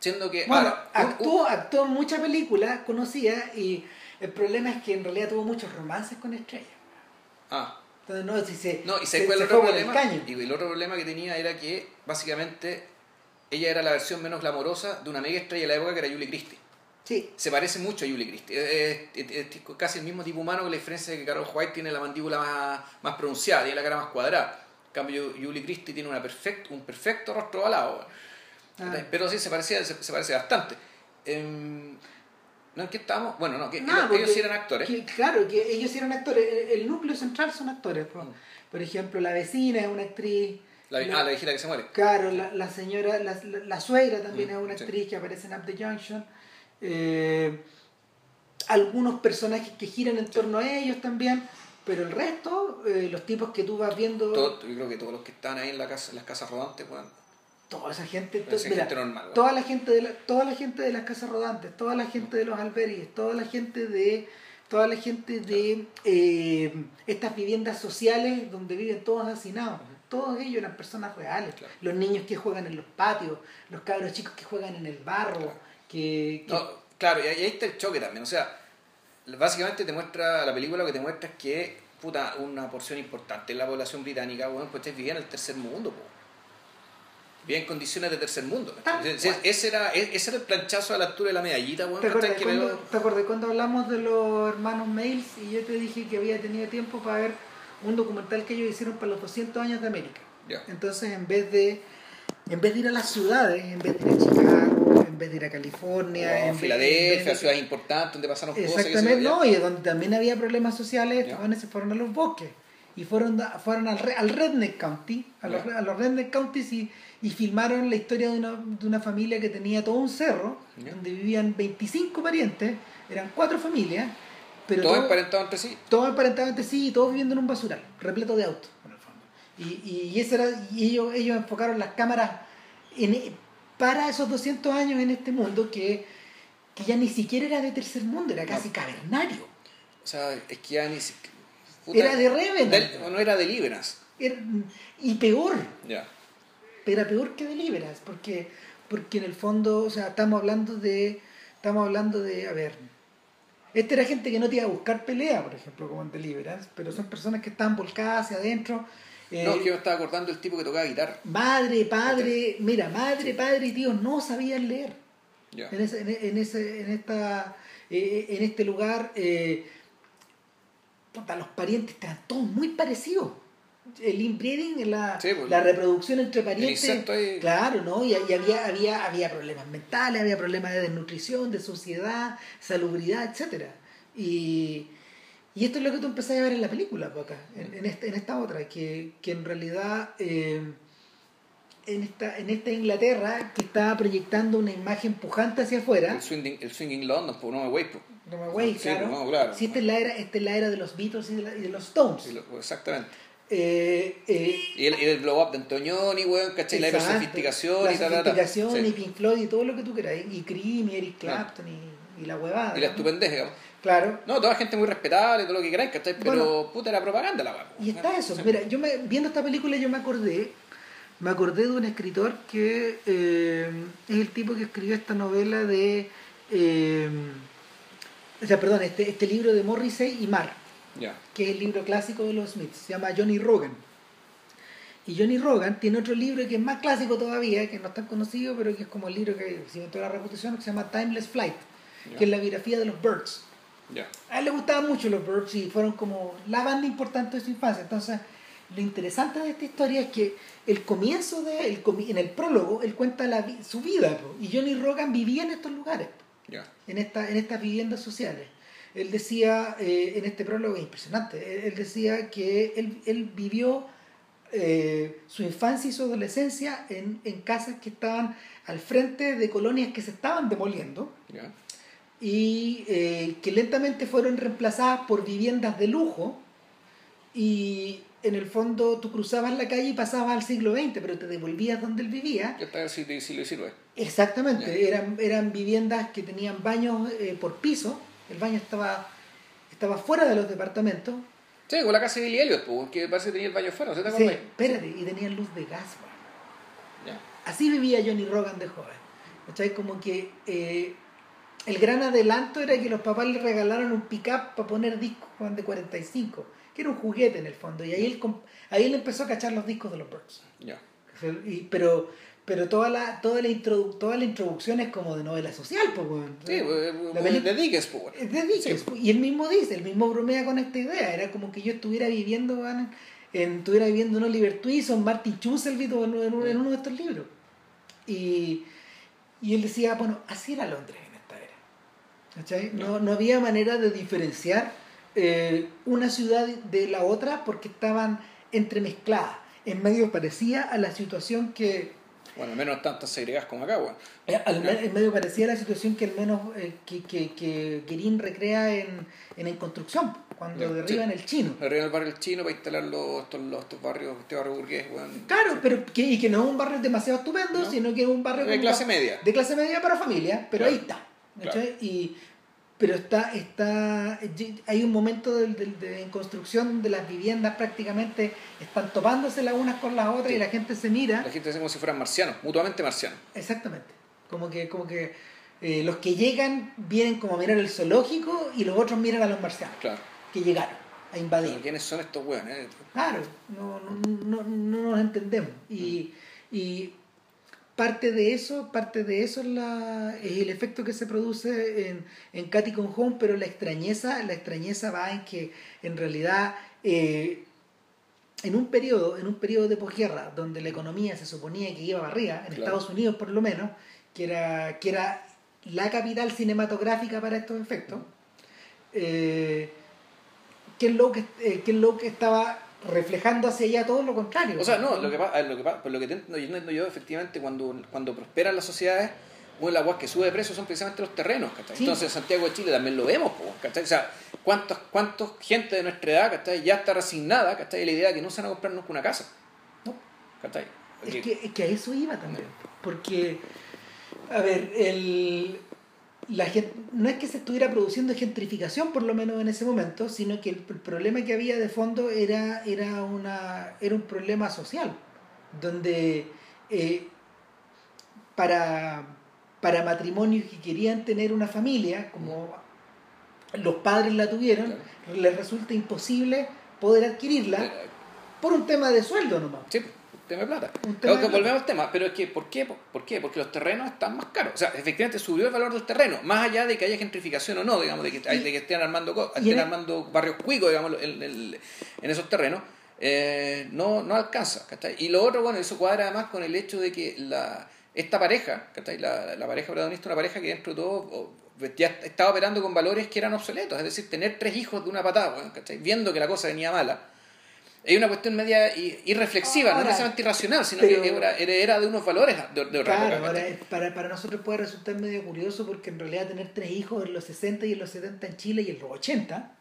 Siendo que, bueno, ahora, actuó, actuó en muchas películas conocidas y el problema es que en realidad tuvo muchos romances con estrellas. Ah. Entonces, no, si se, no, y se, el otro problema. Y el otro problema que tenía era que básicamente ella era la versión menos glamorosa de una mega estrella de la época que era Julie Christie. Sí. Se parece mucho a Julie Christie. Es, casi el mismo tipo humano, con la diferencia de que Carol White tiene la mandíbula más, más pronunciada, y la cara más cuadrada. En cambio, Julie Christie tiene una perfecto, un perfecto rostro ovalado. Ah. Pero sí, se, parecía, se, parece bastante. Em, ¿No en qué estábamos? Bueno, no, que, ellos sí eran actores. claro, que ellos eran actores. El, núcleo central son actores. Mm. Por ejemplo, la vecina es una actriz. La, ah, la viejita que se muere. Claro, la, la señora, la, la, suegra también mm, es una actriz que aparece en Up the Junction. Eh, algunos personajes que giran en torno a ellos también, pero el resto, eh, los tipos que tú vas viendo... Todo, yo creo que todos los que están ahí en, la casa, en las casas rodantes, bueno, toda esa gente, toda la gente de toda la gente de las casas rodantes, toda la gente de los albergues, toda la gente de toda la gente de eh, estas viviendas sociales donde viven todos hacinados todos ellos eran personas reales. Los niños que juegan en los patios, los cabros chicos que juegan en el barro. Que, claro, y ahí está el choque también. O sea, básicamente te muestra, la película lo que te muestra es que puta, una porción importante de la población británica, bueno, pues vivía en el tercer mundo, pues. Vivía en condiciones de tercer mundo. ese, era, ese era el planchazo a la altura de la medallita, bueno, ¿Te acuerdas, cuando, ¿Te acuerdas cuando hablamos de los hermanos Mails y yo te dije que había tenido tiempo para ver un documental que ellos hicieron para los 200 años de América. Entonces, en vez de en vez de ir a las ciudades, en vez de ir a Chicago, en vez de ir a California, en Filadelfia, ciudades importantes donde pasaron cosas. Exactamente, no, y donde también había problemas sociales, estos se fueron a los bosques y fueron, fueron al, al Redneck County, a los, a los Redneck Counties y, y, filmaron la historia de una, de una familia que tenía todo un cerro, donde vivían 25 parientes, eran cuatro familias, pero todos emparentados entre sí. Todos emparentados entre sí y todos viviendo en un basural, repleto de autos, en el fondo. Y, y, eso era, y ellos, ellos enfocaron las cámaras en, para esos 200 años en este mundo que, que ya ni siquiera era de tercer mundo, era casi cavernario. O sea, es que ya ni siquiera... Era de Revenant. no era de Liberas. y peor. Ya. Era peor que de Liberas, porque, porque en el fondo, o sea, estamos hablando de... Estamos hablando de, a ver, esta era gente que no te iba a buscar pelea, por ejemplo, como en Deliverance, pero son personas que estaban volcadas hacia adentro. Eh, no, que yo estaba acordando el tipo que tocaba guitarra. Madre, padre, mira, madre, padre y tío no sabían leer. En, ese, en, ese, en, esta, eh, en este lugar, eh, los parientes estaban todos muy parecidos el inbreeding, la, pues, la reproducción entre parientes. Claro, ¿no? Y, había, había, había problemas mentales, había problemas de desnutrición, de suciedad, salubridad, etcétera Y, y esto es lo que tú empezás a ver en la película, pues, acá, en, esta, en esta otra, que, que en realidad eh, en, esta, en esta Inglaterra que estaba proyectando una imagen pujante hacia afuera. El swinging, el swinging London, por no me way, No me way, claro. claro. esta es, la era, esta es la era de los Beatles y de, y de los Stones. exactamente. Eh, eh, y, el, el blow up de Antonioni, weón, ¿cachai? La diversificación y tal. La diversificación y Pink Floyd y todo lo que tú quieras. Y Cream y Eric Clapton y, y, la huevada. Y la estupendez, Claro. No, toda gente muy respetable, todo lo que queráis, ¿cachai? Pero puta la propaganda la Y está eso. Mira, yo me, viendo esta película yo me acordé, me acordé de un escritor que eh, es el tipo que escribió esta novela de. o sea, perdón, este, este libro de Morrissey y Mar que es el libro clásico de los Smiths, se llama Johnny Rogan. Y Johnny Rogan tiene otro libro que es más clásico todavía, que no es tan conocido, pero que es como el libro que recibe toda la reputación, que se llama Timeless Flight, que es la biografía de los Birds. A él le gustaban mucho los Birds y fueron como la banda importante de su infancia. Entonces, lo interesante de esta historia es que el comienzo de el en el prólogo él cuenta la, su vida y Johnny Rogan vivía en estos lugares en esta en estas viviendas sociales él decía eh, en este prólogo impresionante él, decía que él, él vivió eh, su infancia y su adolescencia en, en, casas que estaban al frente de colonias que se estaban demoliendo y eh, que lentamente fueron reemplazadas por viviendas de lujo y en el fondo tú cruzabas la calle y pasabas al siglo XX, pero te devolvías donde él vivía. Que estaba el siglo XIX. Exactamente, eran, eran viviendas que tenían baños eh, por piso, el baño estaba, estaba fuera de los departamentos. Sí, con la casa de Billy Elliot, porque parece que tenía el baño fuera, ¿se te Sí, espérate, y tenían luz de gas. Así vivía Johnny Rogan de joven. ¿Cachai? Como que eh, el gran adelanto era que los papás le regalaron un pick-up para poner discos de 45 que era un juguete en el fondo. Y ahí él, ahí él empezó a cachar los discos de los Birds. pero pero toda la toda la, toda la introducción es como de novela social pues sí, de Dickens pues de Dickens y él mismo dice el mismo bromea con esta idea era como que yo estuviera viviendo en, estuviera viviendo en Oliver Twist o en Martin Chuzzlewit en, en, uno de estos libros. Y, y él decía bueno así era Londres en esta era no, no había manera de diferenciar eh, una ciudad de la otra porque estaban entremezcladas. En medio parecía a la situación que... Bueno, menos tantas segregadas como acá, bueno. Eh, en medio parecía la situación que al menos eh, que, que, que Guerín recrea en, en, Construcción, cuando derriban el chino. Derriban el barrio el chino para instalar los, estos, los, estos barrios, este barrio burgués, Claro, pero que, y que no es un barrio demasiado estupendo, sino que es un barrio... De clase media. De clase media para familia, pero ahí está. Y pero está, está hay un momento de, en construcción de las viviendas prácticamente están topándose las unas con las otras y la gente se mira. La gente es como si fueran marcianos, mutuamente marcianos. Exactamente. Como que, como que eh, los que llegan vienen como a mirar el zoológico y los otros miran a los marcianos. Claro. Que llegaron a invadir. ¿Quiénes son estos hueones? Claro, no, no, no, no, nos entendemos. Y, y parte de eso, parte de eso es, la, es el efecto que se produce en, en Katy con Home, pero la extrañeza, la extrañeza va en que en realidad eh, en un periodo, en un periodo de posguerra, donde la economía se suponía que iba para arriba, en Estados Unidos por lo menos, que era, que era la capital cinematográfica para estos efectos, eh, que, eh, que es lo que estaba reflejando hacia allá todo lo contrario. O sea, no, lo que pasa, lo que por lo que entiendo yo, efectivamente, cuando, cuando prosperan las sociedades, de las que sube de precio son precisamente los terrenos, ¿cachai? Entonces en Santiago de Chile también lo vemos, ¿cachai? O sea, ¿cuántos, cuántos gente de nuestra edad, ¿cachai? Ya está resignada, ¿cachai? La idea de que no se van a comprar nunca una casa. No. ¿cachai? Es que, es que a eso iba también. Porque, a ver, el la no es que se estuviera produciendo gentrificación por lo menos en ese momento, sino que el, problema que había de fondo era, era, una, era un problema social, donde eh, para, para matrimonios que querían tener una familia, como los padres la tuvieron, les resulta imposible poder adquirirla eh, por un tema de sueldo nomás tema de plata. volvemos al tema, pero es que, ¿por qué? ¿por qué? Porque los terrenos están más caros. O sea, efectivamente subió el valor del terreno, más allá de que haya gentrificación o no, digamos, de que, de que estén armando, estén armando barrios cuicos, digamos, en, en, esos terrenos, eh, no, no alcanza. Y lo otro, bueno, eso cuadra además con el hecho de que la, esta pareja, la, la pareja protagonista, una pareja que dentro de todo ya estaba operando con valores que eran obsoletos, es decir, tener tres hijos de una patada, viendo que la cosa venía mala es una cuestión media irreflexiva, no necesariamente irracional, sino que era, de unos valores de, de Claro, para, para nosotros puede resultar medio curioso porque en realidad tener tres hijos en los 60 y en los 70 en Chile y en los 80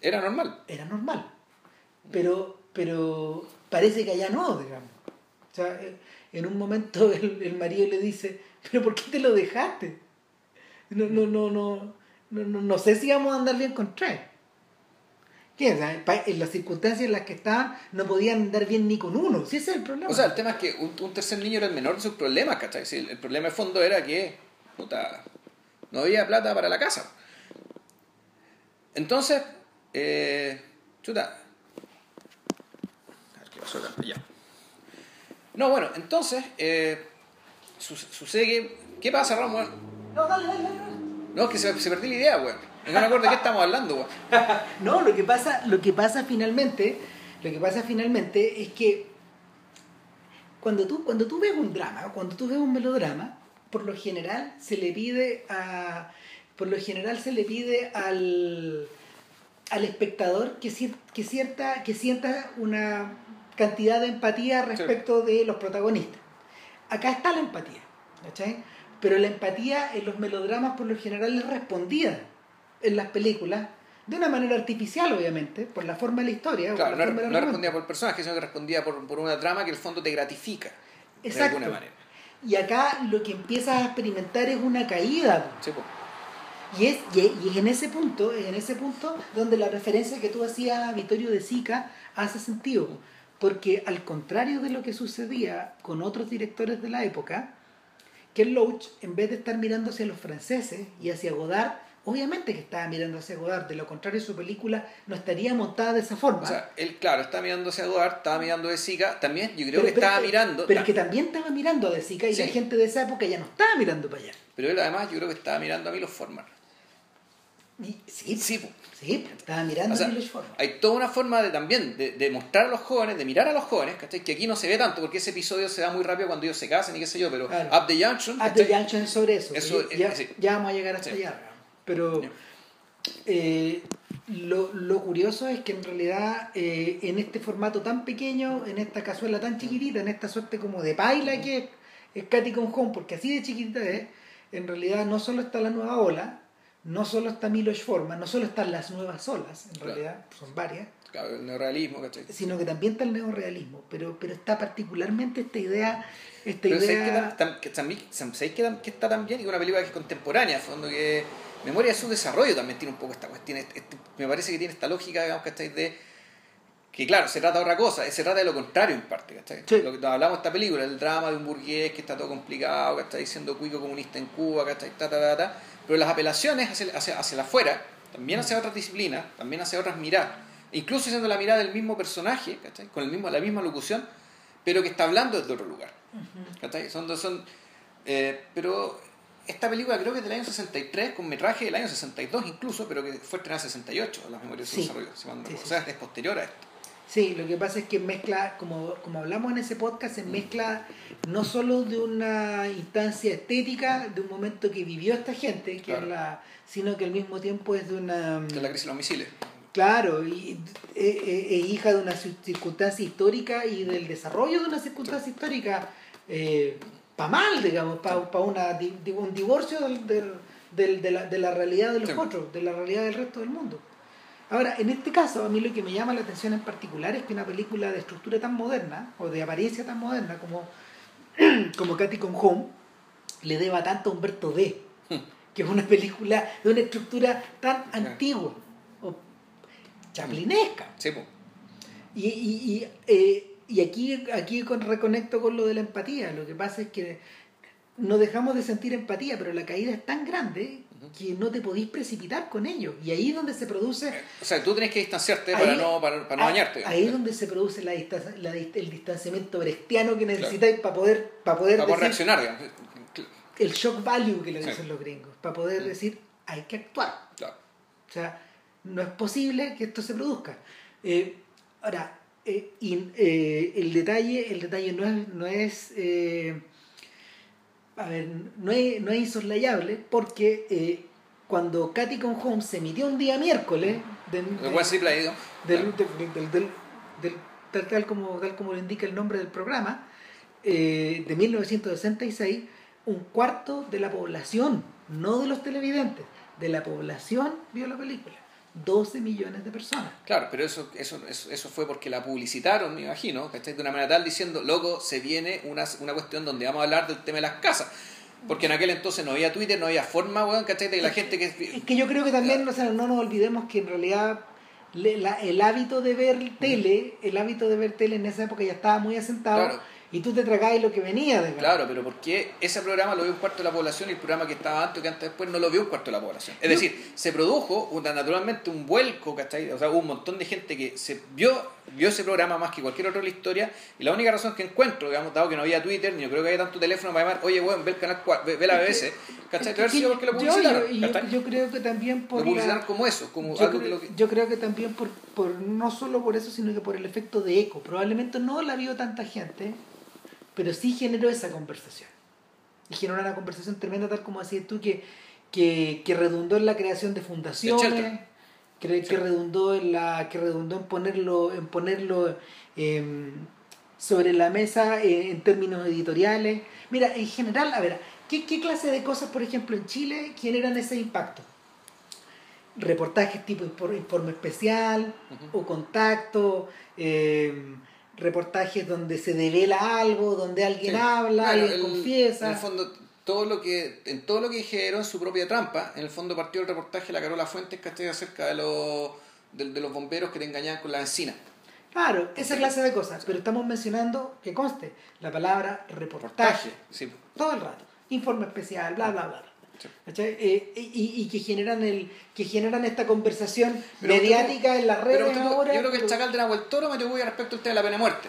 era normal. Era normal. Pero, pero parece que allá no, digamos. O sea, en un momento el, el marido le dice, pero ¿por qué te lo dejaste? No, no, no, no, no, no, no sé si vamos a andar bien con tres en las circunstancias en las que estaban no podían andar bien ni con uno. Si ese es el problema. O sea, el tema es que un, tercer niño era el menor de sus problemas, ¿cachai? el, problema de fondo era que puta, no había plata para la casa. Entonces, eh, chuta. A ver qué pasó acá. Ya. No, bueno, entonces, eh, sucede que. ¿Qué pasa, Ramón? No, dale, dale, dale. No, es que se, se perdió la idea, weón. No me acuerdo de qué estamos hablando, no, lo que pasa, lo que pasa finalmente, lo que pasa finalmente es que cuando tú, cuando tú ves un drama, cuando tú ves un melodrama, por lo general se le pide a. Por lo general se le pide al, al espectador que, que, cierta, que sienta una cantidad de empatía respecto de los protagonistas. Acá está la empatía, ¿cachai? Pero la empatía en los melodramas por lo general es respondida en las películas de una manera artificial, obviamente, por la forma de la historia. Claro, no, no respondía por personaje, sino que respondía por, por, una trama que el fondo te gratifica. De alguna manera. Y acá lo que empiezas a experimentar es una caída. Sí, pues. Y es, y es en ese punto, en ese punto donde la referencia que tú hacías a Vittorio de Sica hace sentido. Porque al contrario de lo que sucedía con otros directores de la época, que Loach, en vez de estar mirando hacia los franceses y hacia Godard, obviamente que estaba mirando hacia Godard, de lo contrario su película no estaría montada de esa forma. O sea, él, claro, estaba mirando hacia Godard, estaba mirando de Sica, también yo creo que estaba mirando... Pero es que también estaba mirando a de Sica y la gente de esa época ya no estaba mirando para allá. Pero él además yo creo que estaba mirando a Milos Forman. Sí, sí, sí, estaba mirando a Milos Forman. Hay toda una forma de también de, mostrar a los jóvenes, de mirar a los jóvenes, ¿cachai? que aquí no se ve tanto porque ese episodio se da muy rápido cuando ellos se casan y qué sé yo, pero Up the Junction... Up the Junction es sobre eso. ya, ya, vamos a llegar hasta allá. Pero... Eh, lo, lo, curioso es que en realidad eh, en este formato tan pequeño, en esta cazuela tan chiquitita, en esta suerte como de paila que es, Katy con Home, porque así de chiquitita es, en realidad no solo está la nueva ola, no solo está Milos Forman, no solo están las nuevas olas, en realidad, son varias. Claro, el neorealismo, Sino que también está el neorealismo, pero, pero está particularmente esta idea... Esta pero idea... que, también, que, está también? Y una película que es contemporánea, fondo que Memoria de su desarrollo también tiene un poco esta cuestión, este, me parece que tiene esta lógica, digamos, que estáis de que claro, se trata de otra cosa, se trata de lo contrario en parte, ¿cachai? Lo que hablamos de esta película, el drama de un burgués que está todo complicado, que está diciendo cuico comunista en Cuba, ¿cachai? Ta, ta, ta, pero las apelaciones hacia, hacia, hacia la afuera, también hacia otras disciplinas, también hacia otras miradas, incluso siendo la mirada del mismo personaje, ¿cachai? Con el mismo, la misma locución, pero que está hablando desde otro lugar, ¿cachai? Son, son, eh, pero esta película creo que es del año 63, con metraje del año 62 incluso, pero que fue estrenada en 68, las memorias de su desarrollo. o sea, es posterior a esto. Sí, lo que pasa es que mezcla, como, como hablamos en ese podcast, se mezcla no solo de una instancia estética, de un momento que vivió esta gente, que la, sino que al mismo tiempo es de una... De la crisis de los misiles. Claro, y es hija de una circunstancia histórica y del desarrollo de una circunstancia histórica. Eh, para mal, digamos, para pa una, un divorcio del, del, de, la, de, la, realidad de los otros, de la realidad del resto del mundo. Ahora, en este caso, a mí lo que me llama la atención en particular es que una película de estructura tan moderna, o de apariencia tan moderna como, como Katy con Home, le deba tanto a Humberto D., que es una película de una estructura tan antigua, o chaplinesca. Sí, y, y, eh, y aquí, aquí reconecto con lo de la empatía. Lo que pasa es que no dejamos de sentir empatía, pero la caída es tan grande que no te podís precipitar con ello. Y ahí es donde se produce... O sea, tú tenés que distanciarte para no, para, no bañarte. Ahí es donde se produce la, el distanciamiento brechtiano que necesitáis para poder... Para poder, para poder reaccionar, digamos. El shock value que le dicen los gringos. Para poder decir, hay que actuar. Claro. O sea, no es posible que esto se produzca. Eh, ahora, eh, y, eh, el detalle, el detalle no es, no es eh, a ver, no es, no es insoslayable porque cuando Katy con Holmes se emitió un día miércoles del, tal, como, tal como lo indica el nombre del programa, de 1966, un cuarto de la población, no de los televidentes, de la población vio la película. 12 millones de personas. Claro, pero eso, eso, eso, fue porque la publicitaron, me imagino, ¿cachai? De una manera tal diciendo, loco, se viene una, una cuestión donde vamos a hablar del tema de las casas. Porque en aquel entonces no había Twitter, no había forma, weón, ¿cachai? De la gente que... Es que yo creo que también, o sea, no nos olvidemos que en realidad el hábito de ver tele, el hábito de ver tele en esa época ya estaba muy asentado. Y tú te tragáis lo que venía de Claro, pero ¿por qué ese programa lo vio un cuarto de la población y el programa que estaba antes o que antes después no lo vio un cuarto de la población? Es decir, se produjo una, naturalmente un vuelco, ¿cachai? O sea, hubo un montón de gente que se vio, vio ese programa más que cualquier otro de la historia y la única razón que encuentro, digamos, dado que no había Twitter, ni yo creo que había tanto teléfono para llamar, oye, bueno, ve el canal, ve, ve la BBC, ¿cachai? Es que, porque lo publicitaron. Yo, yo, yo, creo que también por... Lo publicitaron como eso, como algo creo, que, lo Yo creo que también por, por, no solo por eso, sino que por el efecto de eco. Probablemente no la vio tanta gente pero sí generó esa conversación. Y generó una conversación tremenda, tal como decías tú, que, que, que redundó en la creación de fundaciones, que, que, redundó en la, que redundó en ponerlo, en ponerlo em, sobre la mesa eh, en términos editoriales. Mira, en general, a ver, ¿qué, ¿qué clase de cosas, por ejemplo, en Chile generan ese impacto? Reportajes tipo informe especial o contacto. Eh, reportajes donde se devela algo, donde alguien habla, alguien confiesa. En el fondo, todo lo que, en todo lo que dijeron su propia trampa, en el fondo partió el reportaje de la Carola Fuentes, que acerca de los, de, los bomberos que te engañaban con la encina. Claro, esa clase de cosas, pero estamos mencionando, que conste, la palabra reportaje. sí. Todo el rato. Informe especial, bla, bla, bla. Eh, y, que generan el que generan esta conversación mediática en las redes ahora. Yo creo que el Chacal de Nahuel Toro me voy respecto al tema de la pena de muerte.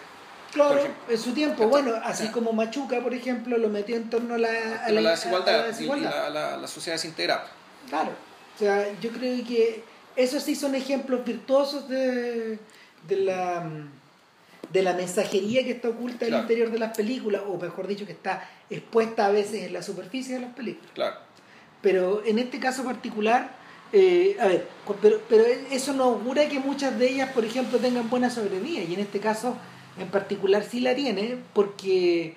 Claro, en su tiempo, bueno, así como Machuca, por ejemplo, lo metió en torno a la, a la, desigualdad, y a la, sociedad desintegrada. Claro, o sea, yo creo que esos sí son ejemplos virtuosos de, de la de la mensajería que está oculta en el interior de las películas, o mejor dicho, que está expuesta a veces en la superficie de las películas. Claro. Pero en este caso particular, eh, a ver, pero, pero eso no augura que muchas de ellas, por ejemplo, tengan buena sobrevida. Y en este caso, en particular, sí la tiene, porque...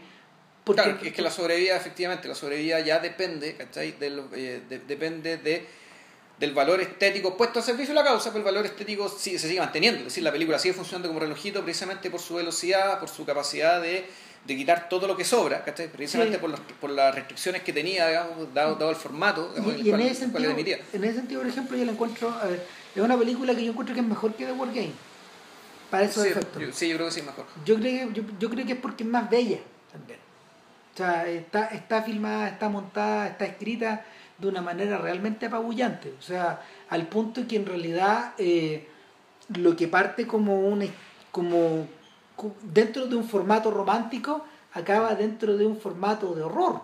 claro, es que la sobrevida, efectivamente, la sobrevida ya depende, ¿cachai? Eh, depende de del valor estético puesto al servicio de la causa, pero el valor estético se sigue manteniendo. Es decir, la película sigue funcionando como relojito precisamente por su velocidad, por su capacidad de de quitar todo lo que sobra, ¿cachai? precisamente por, los, por las restricciones que tenía, digamos, dado, dado el formato. y, en, ese sentido, en ese sentido, por ejemplo, yo la encuentro, es una película que yo encuentro que es mejor que The War Game, para esos sí, efectos. Yo, sí, yo creo que sí es mejor. Yo creo, yo, yo creo que es porque es más bella también. O sea, está, está filmada, está montada, está escrita de una manera realmente apabullante. O sea, al punto que en realidad eh, lo que parte como un como dentro de un formato romántico acaba dentro de un formato de horror.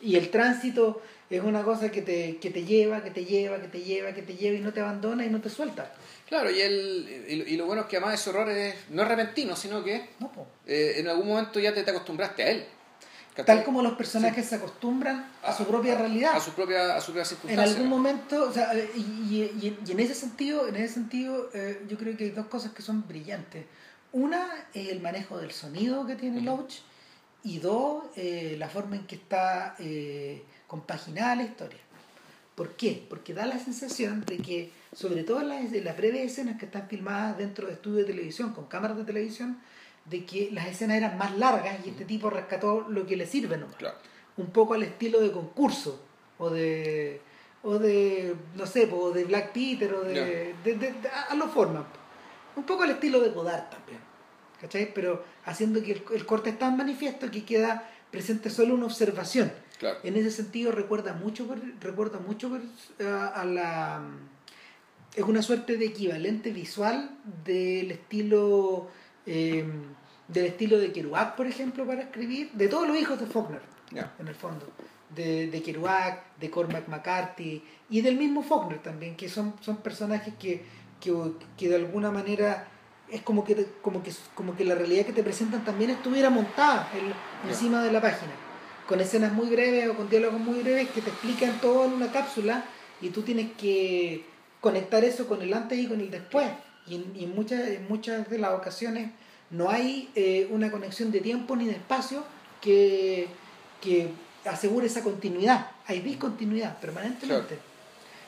Y el tránsito es una cosa que te, que te lleva, que te lleva, que te lleva, que te lleva y no te abandona y no te suelta. Claro, y, el, y, lo bueno es que además ese horror es, no es repentino, sino que eh, en algún momento ya te, te acostumbraste a él. Tal como los personajes se acostumbran a, su propia realidad. A su propia, a su propia circunstancia. En algún momento, o sea, y, y, y, en ese sentido, en ese sentido eh, yo creo que hay dos cosas que son brillantes. Una, es el manejo del sonido que tiene Loach, y dos, eh, la forma en que está eh, compaginada la historia. ¿Por qué? Porque da la sensación de que, sobre todo en las, las breves escenas que están filmadas dentro de estudios de televisión, con cámaras de televisión, de que las escenas eran más largas y este tipo rescató lo que le sirve nomás. Un poco al estilo de concurso, o de, o de no sé, o de Black Peter, o de, a lo forma un poco al estilo de Godard también, ¿cachai? Pero haciendo que el, corte es tan manifiesto que queda presente solo una observación. En ese sentido recuerda mucho, recuerda mucho a, la... Es una suerte de equivalente visual del estilo... Eh, del estilo de Kerouac, por ejemplo, para escribir, de todos los hijos de Faulkner, en el fondo, de, de Kerouac, de Cormac McCarthy y del mismo Faulkner también, que son, son personajes que que, de alguna manera es como que, como, que, como que la realidad que te presentan también estuviera montada encima de la página, con escenas muy breves o con diálogos muy breves que te explican todo en una cápsula y tú tienes que conectar eso con el antes y con el después. Y en, muchas, en muchas de las ocasiones no hay eh, una conexión de tiempo ni de espacio que, que asegure esa continuidad. Hay discontinuidad permanentemente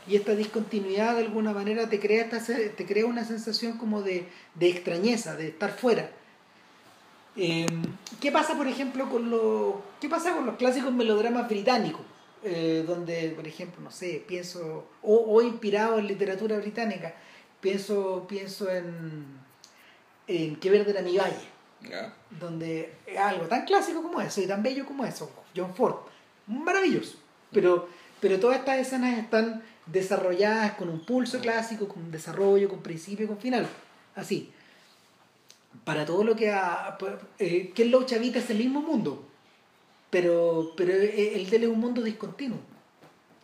y esta discontinuidad de alguna manera te crea, te crea una sensación como de, extrañeza, de estar fuera. Em, ¿Qué pasa, por ejemplo, con, lo, ¿qué pasa con los clásicos melodramas británicos? Eh, donde, por ejemplo, no sé, pienso, o, inspirado en literatura británica, pienso, pienso en, en Que verde era mi valle, donde algo tan clásico como eso y tan bello como eso, John Ford, maravilloso, pero, pero todas estas escenas están desarrolladas con un pulso clásico, con un desarrollo, con principio con final, así. Para todo lo que ha... Eh, que Loach habita ese mismo mundo, pero, pero el de él es un mundo discontinuo,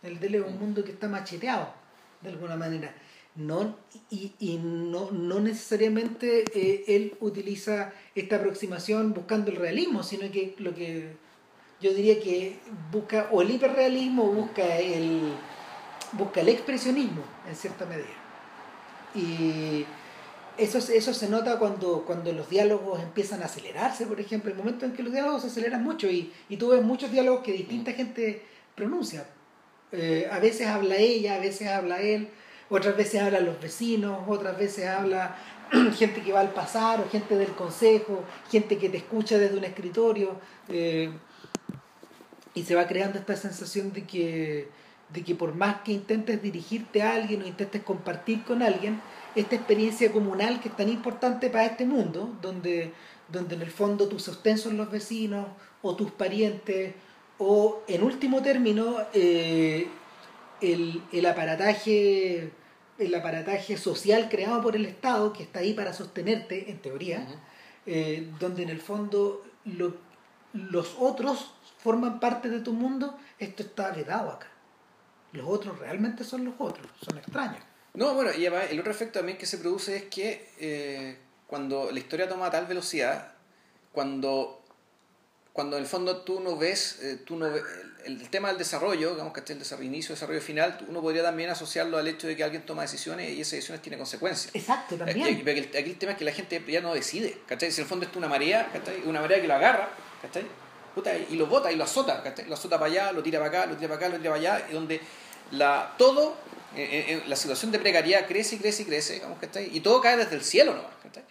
el de él es un mundo que está macheteado, de alguna manera. No, y, y no, no, necesariamente eh, él utiliza esta aproximación buscando el realismo, sino que lo que yo diría que busca o el hiperrealismo o busca el, busca el expresionismo en cierta medida. Y eso, eso se nota cuando, cuando los diálogos empiezan a acelerarse, por ejemplo, el momento en que los diálogos se aceleran mucho y, y tú ves muchos diálogos que distinta gente pronuncia. Eh, a veces habla ella, a veces habla él, otras veces habla los vecinos, otras veces habla gente que va al pasar o gente del consejo, gente que te escucha desde un escritorio. Eh, y se va creando esta sensación de que, de que por más que intentes dirigirte a alguien o intentes compartir con alguien, esta experiencia comunal que es tan importante para este mundo, donde, donde en el fondo tu sostén son los vecinos o tus parientes, o en último término, eh, el, el aparataje el aparataje social creado por el Estado, que está ahí para sostenerte, en teoría, eh, donde en el fondo los otros forman parte de tu mundo, esto está vedado acá. Los otros realmente son los otros, son extraños. No, bueno, y además el otro efecto también que se produce es que eh, cuando la historia toma tal velocidad, cuando cuando en el fondo tú no ves, eh, tú no el, tema del desarrollo, digamos que el desarrollo, inicio, desarrollo final, uno podría también asociarlo al hecho de que alguien toma decisiones y esas decisiones tienen consecuencias. Exacto, también. Aquí, aquí, el tema es que la gente ya no decide, ¿cachai? Si en el fondo es una marea, ¿cachai? Una marea que lo agarra, ¿cachai? Y lo bota y lo azota, ¿cachai? Lo azota para allá, lo tira para acá, lo tira para acá, lo tira para allá, y donde la, todo, eh, eh, la situación de precariedad crece y crece y crece, digamos, ¿cachai? Y todo cae desde el cielo nomás, ¿cachai?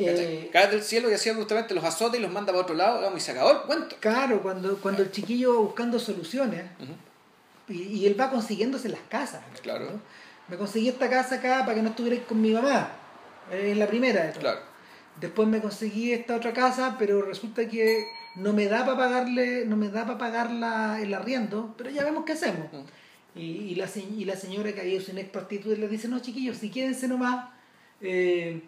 Eh, Cae del cielo y así justamente los azota y los manda para otro lado y se acabó el cuento. Claro, cuando, cuando el chiquillo va buscando soluciones y, él va consiguiéndose las casas. Claro. Me conseguí esta casa acá para que no estuvierais con mi mamá. Es la primera. Claro. Después me conseguí esta otra casa, pero resulta que no me da para pagarle, no me da para pagar el arriendo, pero ya vemos qué hacemos. y, y, la, y la señora que había su ex prostituta le dice, no chiquillos, si quédense nomás, eh,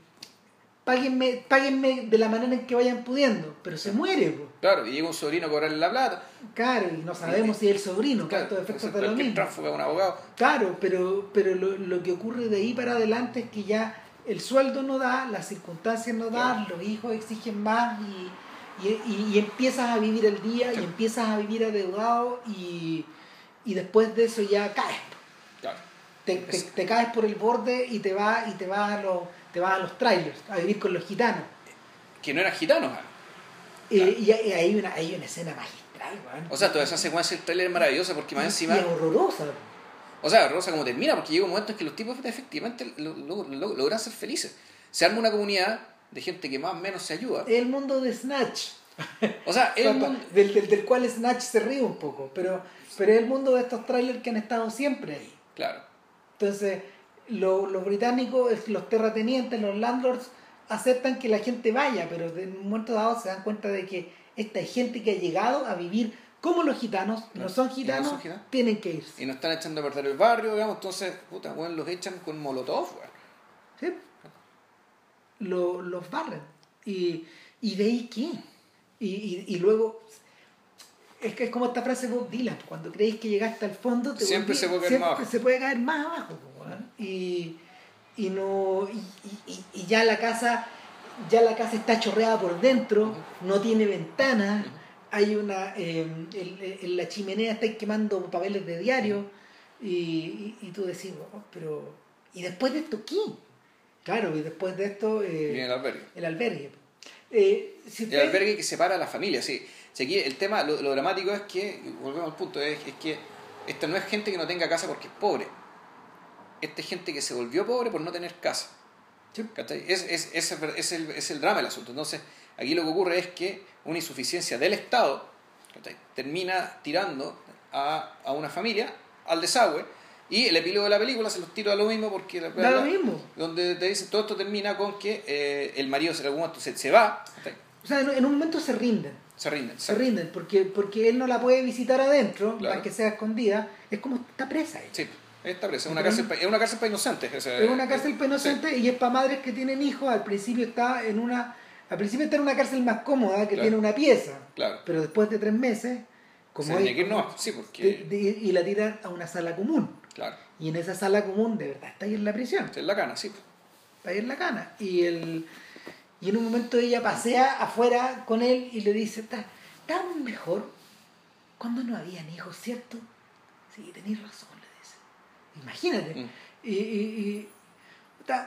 páguenme, páguenme de la manera en que vayan pudiendo, pero se muere. Claro, y llega un sobrino a cobrarle la plata. Claro, y no sabemos si es el sobrino, claro, efectos de lo mismo. un abogado. Claro, pero, pero lo, lo, que ocurre de ahí para adelante es que ya el sueldo no da, las circunstancias no dan, los hijos exigen más y, y, y, empiezas a vivir el día y empiezas a vivir adeudado y, y después de eso ya caes. Te, te, caes por el borde y te vas y te vas a los te vas a los trailers, a vivir con los gitanos. Que no eran gitanos, eh, y, hay, una, hay una escena magistral, man. O sea, toda esa secuencia del trailer es maravillosa porque más encima. es horrorosa. O sea, horrorosa como termina, porque llega un momento en que los tipos efectivamente logran ser felices. Se arma una comunidad de gente que más o menos se ayuda. El mundo de Snatch. O sea, el mundo... del, del, del, cual Snatch se ríe un poco, pero, pero es el mundo de estos trailers que han estado siempre ahí. Claro. Entonces, los británicos, los terratenientes, los landlords, aceptan que la gente vaya, pero en un momento dado se dan cuenta de que esta gente que ha llegado a vivir como los gitanos, no, son gitanos, tienen que irse. Y no están echando a perder el barrio, digamos, entonces, puta, bueno, los echan con molotov, Sí. los barren. Y, y de ahí qué? Y, y, y, luego, es que es como esta frase de Bob Dylan, cuando creéis que llegaste al fondo, te siempre, se, puede caer más abajo. se puede caer más abajo y, y no y, ya la casa ya la casa está chorreada por dentro no tiene ventanas hay una eh, en, la chimenea está quemando papeles de diario y, y, tú decís oh, pero y después de esto qué claro y después de esto eh, Viene el albergue. el albergue. Eh, el albergue que separa a la familia sí. Aquí el tema lo, dramático es que volvemos al punto es, es que esta no es gente que no tenga casa porque es pobre. Esta gente que se volvió pobre por no tener casa. Es, es, es, es, el, es el drama del asunto. Entonces, aquí lo que ocurre es que una insuficiencia del Estado termina tirando a, a, una familia al desagüe Y el epílogo de la película se los tiro a lo mismo porque la Da lo mismo. donde te dice todo esto termina con que eh, el marido en algún momento se, se va, O sea, en, en un momento se rinden. se rinden. Se rinden porque, porque él no la puede visitar adentro, Claro. para que sea escondida. Es como está presa ahí. Sí, está presa. Es una cárcel, es una cárcel para inocentes. Es una cárcel para sí. inocentes y es para madres que tienen hijos. Al principio está en una, al principio está en una cárcel más cómoda que Claro. tiene una pieza. Claro. Pero después de tres meses, como Se hay- que no, sí, porque. de- de- y la tiran a una sala común. Claro. Y en esa sala común, de verdad, está ahí en la prisión. Es la cana, sí. Está ahí en la cana. Y, el, y en un momento ella pasea afuera con él y le dice, "Ta- estábamos mejor cuando no habían hijos, ¿cierto? Sí, tenéis razón, le dice. Imagínate. Mm. Y, y-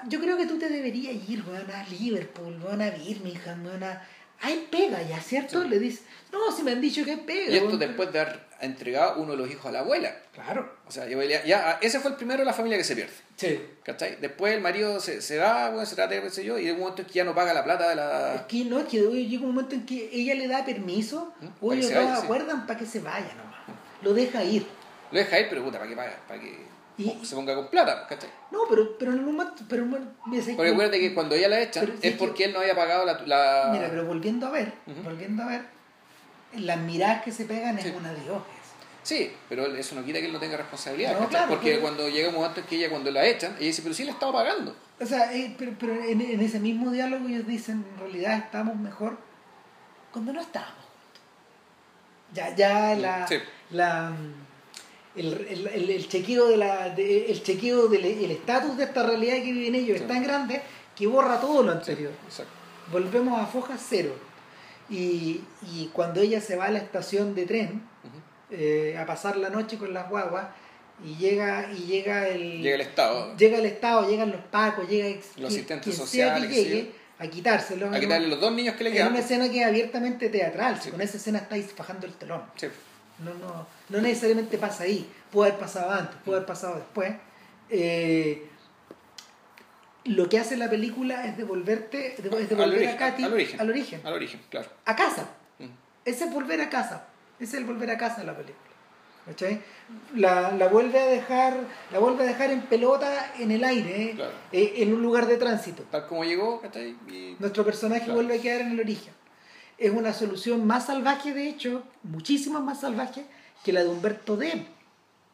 yo creo que tú te deberías ir, weón, a Liverpool, weón, a Birmingham, weón, a... Hay pega ya, ¿cierto? Sí. Le dice, no, si me han dicho que hay pega. Y esto weón". después de haber entregado uno de los hijos a la abuela. Claro. O sea, ya, ese fue el primero de la familia que se pierde. Sí. ¿Cachai? Después el marido se, se va, bueno, se trata de qué sé yo, y de un momento en que ya no paga la plata de Es la. que no, es que llega un momento en que ella le da permiso, ¿Mm? Que se todos sí. acuerdan para que se vaya nomás. Lo deja ir. Lo deja ir, pero puta, ¿para qué paga? Para que Y- se ponga con plata, ¿cachai? No, pero, pero en un momento, pero ¿sabes Porque acuérdate que cuando ella la echan Pero sí es que- porque él no había pagado la. la- Mira, pero volviendo a ver, volviendo a ver, las miradas que se pegan Sí. es una de ojos. Sí, pero eso no quita que él no tenga responsabilidad, No, porque pero- cuando llega un momento en que ella, cuando la echan, ella dice, pero sí le estaba pagando. O sea, eh, pero, pero en, en ese mismo diálogo ellos dicen, en realidad estamos mejor cuando no estábamos juntos. Ya, ya la, Sí. la el, el, el- el chequeo de la de- el chequeo del el estatus de esta realidad que viven ellos Sí. es tan grande que borra todo lo anterior. Exacto. Volvemos a foja cero. Y, y cuando ella se va a la estación de tren eh, a pasar la noche con las guaguas y llega y llega el Llega el Estado llega el Estado, llegan los pacos, llega ex- Los asistentes quien sociales, que llegue a quitárselo. a quitarle los dos niños que le quedan. una escena que es abiertamente teatral, Sí. con esa escena estáis fajando el telón. Sí. No, no, no necesariamente pasa ahí, puede haber pasado antes, puede haber pasado después. Eh, lo que hace la película es devolverte, es Al devolver origen, a Katy al origen. al origen, Al origen, claro. a casa. Mm. Ese es volver a casa. Ese es el volver a casa de la película. ¿Cachai? La, la vuelve a dejar, la vuelve a dejar en pelota en el aire, ¿eh? Claro. Eh, en un lugar de tránsito. Tal como llegó, ¿cachai? Y- Nuestro personaje Claro. vuelve a quedar en el origen. Es una solución más salvaje, de hecho, muchísimo más salvaje que la de Humberto D.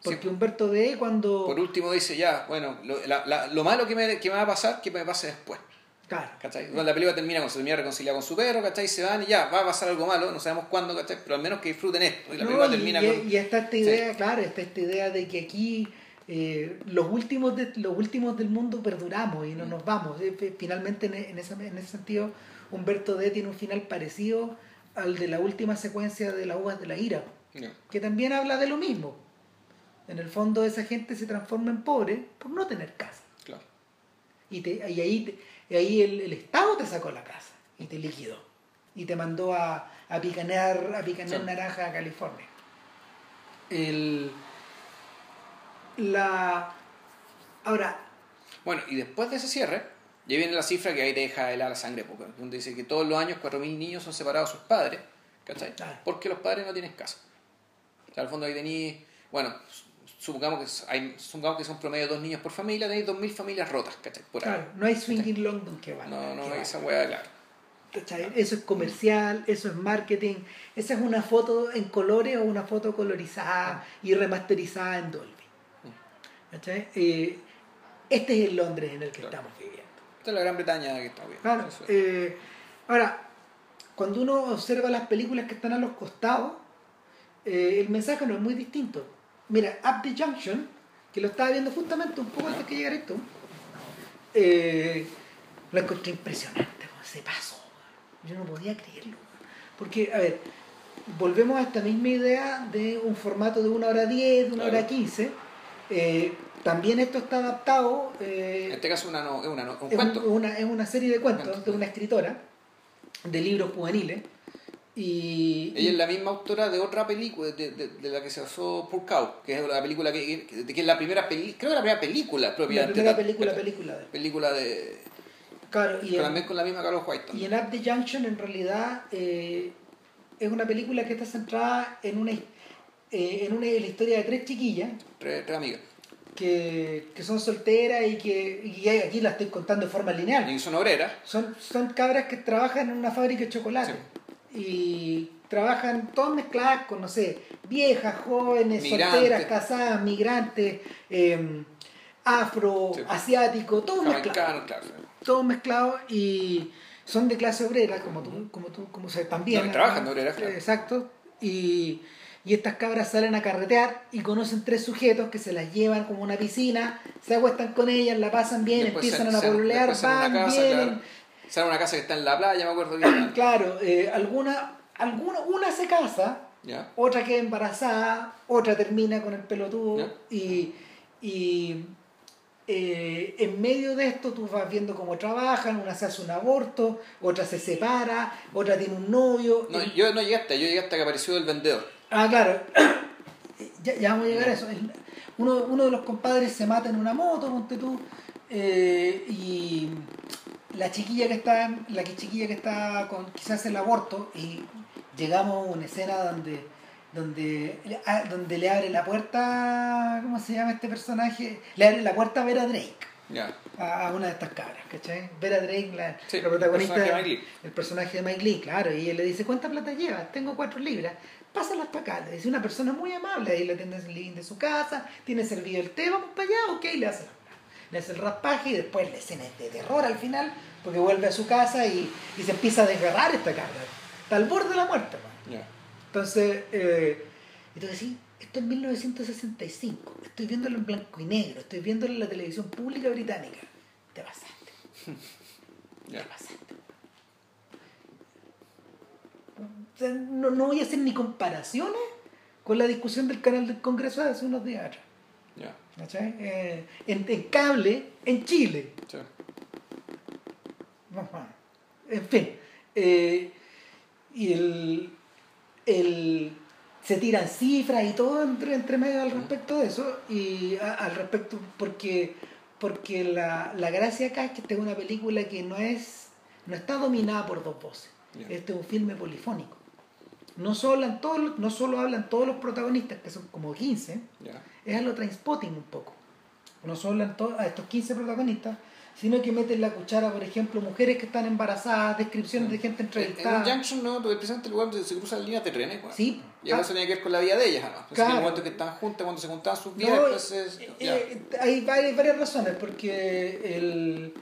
Porque Sí. Humberto D cuando... Por último dice ya, bueno, lo, la- la- lo malo que me, que me va a pasar, que me pase después. Claro. ¿Cachai? Bueno, la película termina con se termina reconciliado con su perro, ¿cachai? Se van y ya, va a pasar algo malo, no sabemos cuándo, ¿cachai? Pero al menos que disfruten esto. Y la No, película y, termina y- con. y está esta idea, claro, está esta idea de que aquí eh, los, últimos de, los últimos del mundo perduramos y no Mm. nos vamos. Eh, fi- Finalmente, en, en ese, en ese sentido, Humberto D tiene un final parecido al de la última secuencia de las uvas de la ira, que también habla de lo mismo. En el fondo, esa gente se transforma en pobre por no tener casa. Claro. Y, te- y ahí, y ahí el, el Estado te sacó la casa y te liquidó. Y te mandó a, a picanear, a picanear Sí. naranja a California. El, la, ahora, Bueno, y después de ese cierre, ya viene la cifra que ahí te deja helar la sangre, porque, donde dice que todos los años 4.000 niños son separados de sus padres, ¿cachai? Porque los padres no tienen casa. O sea, al fondo ahí tenéis, bueno, supongamos que, hay, supongamos que son promedio dos niños por familia, tenéis 2.000 familias rotas, ¿cachai? Por ahí. claro, no hay swing in London que valga. No, no, valga. esa weá, claro. ¿Cachai? Eso es comercial, eso es marketing, esa es una foto en colores o una foto colorizada y remasterizada en Dolby. ¿Cachai? Eh, este es el Londres en el que Claro. estamos viviendo. Esta es la Gran Bretaña que está bien. Claro. Eh, ahora, cuando uno observa las películas que están a los costados, eh, el mensaje no es muy distinto. Mira, Up the Junction, que lo estaba viendo justamente un poco antes que llegara esto, eh, lo encontré impresionante, ese paso. Yo no podía creerlo. Porque, a ver, volvemos a esta misma idea de un formato de una hora 10, de una Claro. hora 15. Eh, también esto está adaptado. eh, En este caso una no, es una no- un es, un- una, es una serie de cuentos de una escritora de libros juveniles. Y, Ella es la misma autora de otra película, de, de, de la que se basó Poor Cow, que es la película que, que, que es la primera película, creo que la primera película la propiamente. primera película, película de Película de... Claro, y también con la misma Carlos White. y en Up the Junction en realidad eh, es una película que está centrada en una, eh, en una en la historia de tres chiquillas, Tres, tres amigas. Que, que son solteras y que y aquí las estoy contando de forma lineal. Y son obreras. Son, son cabras que trabajan en una fábrica de chocolate. Y trabajan todas mezcladas con, no sé, viejas, jóvenes, Migrantes. solteras, casadas, migrantes, eh, afro, Sí. asiático, todo mezclado. Claro. Todo mezclado y son de clase obrera, como tú, como tú, como se también. No, trabajan de obreras, claro. Exacto. Y, y estas cabras salen a carretear y conocen tres sujetos que se las llevan como una piscina, se acuestan con ellas, la pasan bien, Después empiezan a pololear, van casa, vienen. claro. Sale a una casa que está en la playa, me acuerdo bien. Claro, eh, alguna, alguna, una se casa, otra queda embarazada, otra termina con el pelotudo y, y eh, en medio de esto tú vas viendo cómo trabajan, una se hace un aborto, otra se separa, otra tiene un novio. No, yo no llegué hasta, yo llegué hasta que apareció el vendedor. Ah, claro, ya, ya vamos a llegar a eso. Uno, uno de los compadres se mata en una moto, ponte tú, eh, y la chiquilla que está, la chiquilla que está con quizás el aborto, y llegamos a una escena donde, donde, ah, donde le abre la puerta, ¿cómo se llama este personaje? Le abre la puerta a Vera Drake. A a una de estas cabras, ¿cachai? Vera Drake, la, Sí, la protagonista, el personaje de Mike Lee. el personaje de Mike Lee, claro, y él le dice, ¿cuánta plata llevas? Tengo cuatro libras, pásalas para acá. Le dice una persona muy amable, ahí le atiende el living de su casa, tiene servido el té, vamos para allá, ok, le hace, le hace el raspaje y después la escena es de terror al final, porque vuelve a su casa y, y se empieza a desgarrar esta cabra. Está al borde de la muerte. Ya. Entonces, eh, y tú decís, esto es 1965, estoy viéndolo en blanco y negro, estoy viéndolo en la televisión pública británica. Te pasaste, te pasaste. O sea, no, no voy a hacer ni comparaciones con la discusión del canal del Congreso hace unos días atrás. Eh, en, en cable, en Chile. En fin. eh, y el, el- se tiran cifras y todo entre, entre medio al respecto de eso. Y a- al respecto, porque, porque la, la gracia acá es que esta es una película que no es no está dominada por dos voces. Este es un filme polifónico. No solo, hablan todos, los- no solo hablan todos los protagonistas, que son como 15, Ya. es a lo Trainspotting un poco. No solo en to- a estos 15 protagonistas, sino que meten la cuchara, por ejemplo, mujeres que están embarazadas, descripciones de gente En entrevistada. un Junction, ¿no? Porque precisamente el lugar donde se cruzan líneas de trenes. Sí. Y eso Ah, tenía que ver con la vida de ellas. Entonces, Claro. en el momento que estaban juntas, cuando se juntaban sus vidas, no, pues es- eh, eh, hay varias, varias razones, porque el,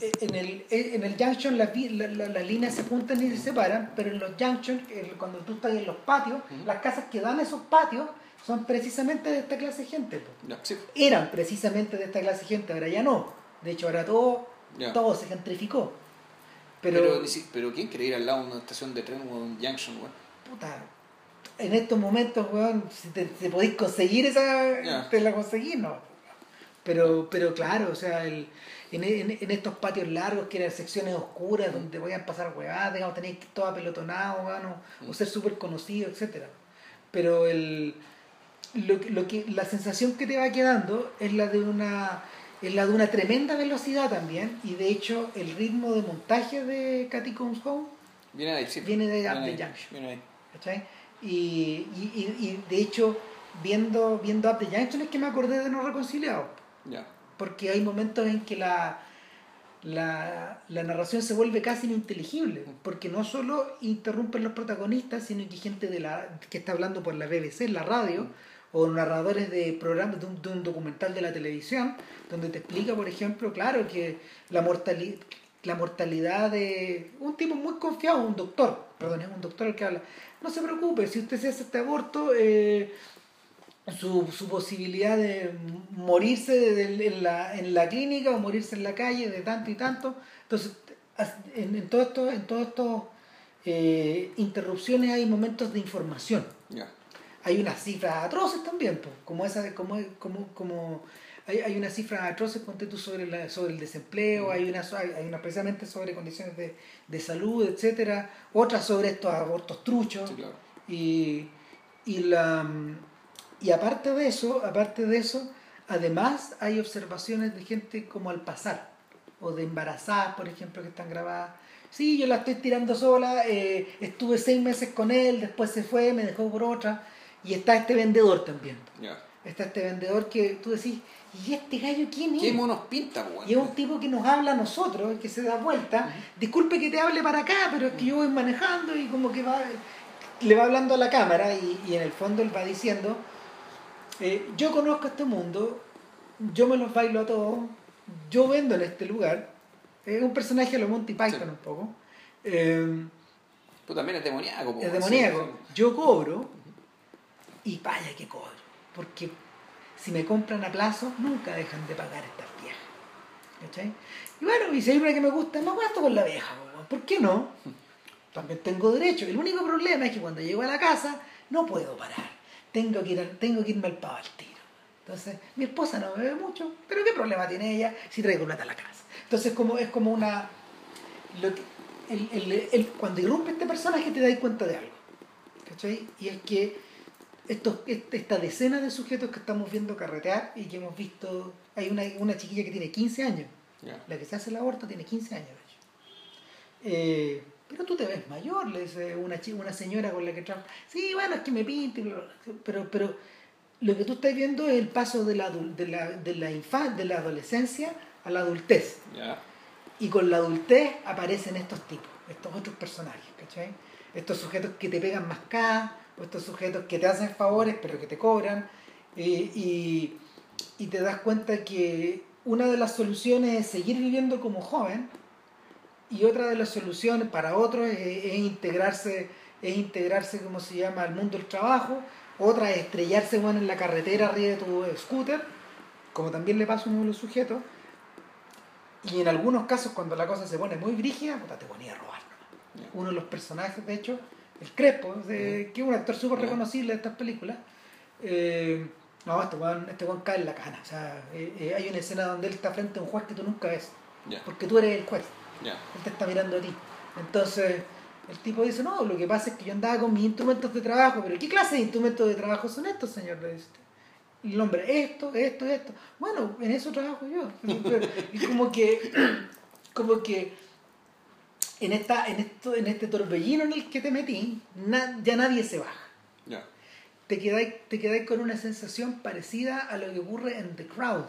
en, el, en el Junction las, la- la- las líneas se juntan y se separan, pero en los Junction, el- cuando tú estás en los patios, las casas que dan a esos patios son precisamente de esta clase de gente. sí. Eran precisamente de esta clase de gente, ahora ya no. De hecho, ahora todo, todo se gentrificó. Pero, Pero, pero ¿quién quiere ir al lado de una estación de tren o de un Junction, weón? puta, en estos momentos, weón, si te, te podéis conseguir esa, te la conseguís, no. Pero, pero claro, o sea, el, en, en- en estos patios largos que eran secciones oscuras donde podían pasar huevadas, digamos, tenéis que ir todo apelotonado, weón, o, o ser súper conocido, etcétera Pero el, lo, lo que, la sensación que te va quedando es la de una es la de una tremenda velocidad también y de hecho el ritmo de montaje de Cathy Comes Home Viene ahí, sí. Viene de Up Junction. Viene ahí. ¿cachai? Y, y, y- de hecho, viendo, viendo Up the Junction es que me acordé de No Reconciliados, Ya. Porque hay momentos en que la, la, la narración se vuelve casi ininteligible, porque no solo interrumpen los protagonistas, sino que gente de la, que está hablando por la BBC, la radio, o narradores de programas de un, de un documental de la televisión, donde te explica, por ejemplo, claro, que la mortalidad la mortalidad de un tipo muy confiado, un doctor, perdón, es un doctor el que habla. No se preocupe, si usted se hace este aborto, eh, su, su posibilidad de morirse de- en, la, en la clínica o morirse en la calle de tanto y tanto. Entonces, en, en todo esto, en todos estos eh, interrupciones hay momentos de información. Ya. Hay unas cifras atroces también, pues, como esa, como, como, como hay, hay unas cifras atroces, ponte tú sobre, la, sobre el desempleo, hay una, hay, hay una precisamente sobre condiciones de, de salud, etcétera, otras sobre estos abortos truchos. Sí, claro. Y, y, la, y aparte de eso, aparte de eso, además hay observaciones de gente como al pasar, o de embarazadas, por ejemplo, que están grabadas. Sí, yo la estoy tirando sola, eh, estuve seis meses con él, después se fue, me dejó por otra, y está este vendedor también. Está este vendedor que tú decís, ¿y este gallo quién es? ¿Qué monos pinta, weón? Y es un tipo que nos habla a nosotros, que se da vuelta. Disculpe que te hable para acá, pero es que yo voy manejando y como que va, le va hablando a la cámara y, y en el fondo él va diciendo, eh, yo conozco este mundo, yo me los bailo a todos, yo vendo en este lugar. Es un personaje de los Monty Python Sí. un poco. Eh, Tú también es demoníaco, es demoníaco. Sí, Yo cobro y vaya que cobro. Porque si me compran a plazo, nunca dejan de pagar estas viejas. ¿Cachai? Y bueno, y si hay una que me gusta, me acuesto con la vieja. ¿Por qué no? También tengo derecho. El único problema es que cuando llego a la casa, no puedo parar. Tengo que, ir tengo que irme al pavo al tiro. Entonces, mi esposa no bebe mucho, pero ¿qué problema tiene ella si traigo plata a la casa? Entonces, como, es como una... Lo que, el, el- el- cuando irrumpe este personaje te das cuenta de algo. ¿Cachai? Y es que estos, este- esta decena de sujetos que estamos viendo carretear y que hemos visto... Hay una, una chiquilla que tiene 15 años. La que se hace el aborto tiene 15 años. de hecho. Eh, pero tú te ves mayor, le dice una, chi- una señora con la que trabaja. Sí, bueno, es que me bla". pero, pero lo que tú estás viendo es el paso de la, de la, de la, infa- de la adolescencia a la adultez. Ya. Y con la adultez aparecen estos tipos, estos otros personajes, ¿cachai? Estos sujetos que te pegan más K, o estos sujetos que te hacen favores pero que te cobran, eh, y, y te das cuenta que una de las soluciones es seguir viviendo como joven, y otra de las soluciones para otros es, es integrarse, es integrarse, como se llama, al mundo del trabajo, otra es estrellarse bueno, en la carretera arriba de tu scooter, como también le pasa a uno de los sujetos, y en algunos casos, cuando la cosa se pone muy brígida, puta, te ponía a robar. Uno de los personajes, de hecho, el Crespo, de- que es un actor súper Ya. reconocible de estas películas. eh, no, este weón, este cae en la cana. O sea, eh, eh, hay una escena donde él está frente a un juez que tú nunca ves, porque tú eres el juez, Ya. él te está mirando a ti. Entonces, el tipo dice, no, lo que pasa es que yo andaba con mis instrumentos de trabajo, pero ¿qué clase de instrumentos de trabajo son estos, señor? Le dice. Y el hombre, esto, esto, esto. Bueno, en eso trabajo yo. Y como que, como que en esta, en esto, en este torbellino en el que te metí, na- ya nadie se baja. Ya. Te quedáis, te quedáis con una sensación parecida a lo que ocurre en The Crowd.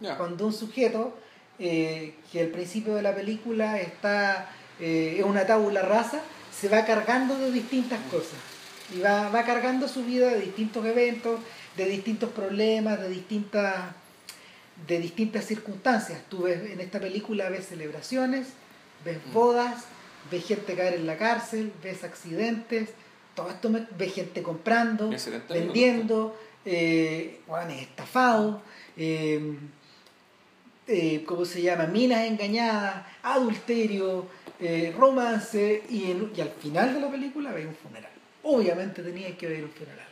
Ya. Cuando un sujeto eh, que al principio de la película está eh, es una tabula rasa, se va cargando de distintas cosas. Y va, va cargando su vida de distintos eventos, de distintos problemas, de distintas, de distintas circunstancias. Tú ves en esta película ves celebraciones, ves Mm. bodas, ves gente caer en la cárcel, ves accidentes, todo esto ves gente comprando, vendiendo, eh, bueno, estafado, eh, eh, ¿cómo se llama? Minas engañadas, adulterio, eh, romance, y, en- y al final de la película ves un funeral. Obviamente tenías que ver un funeral.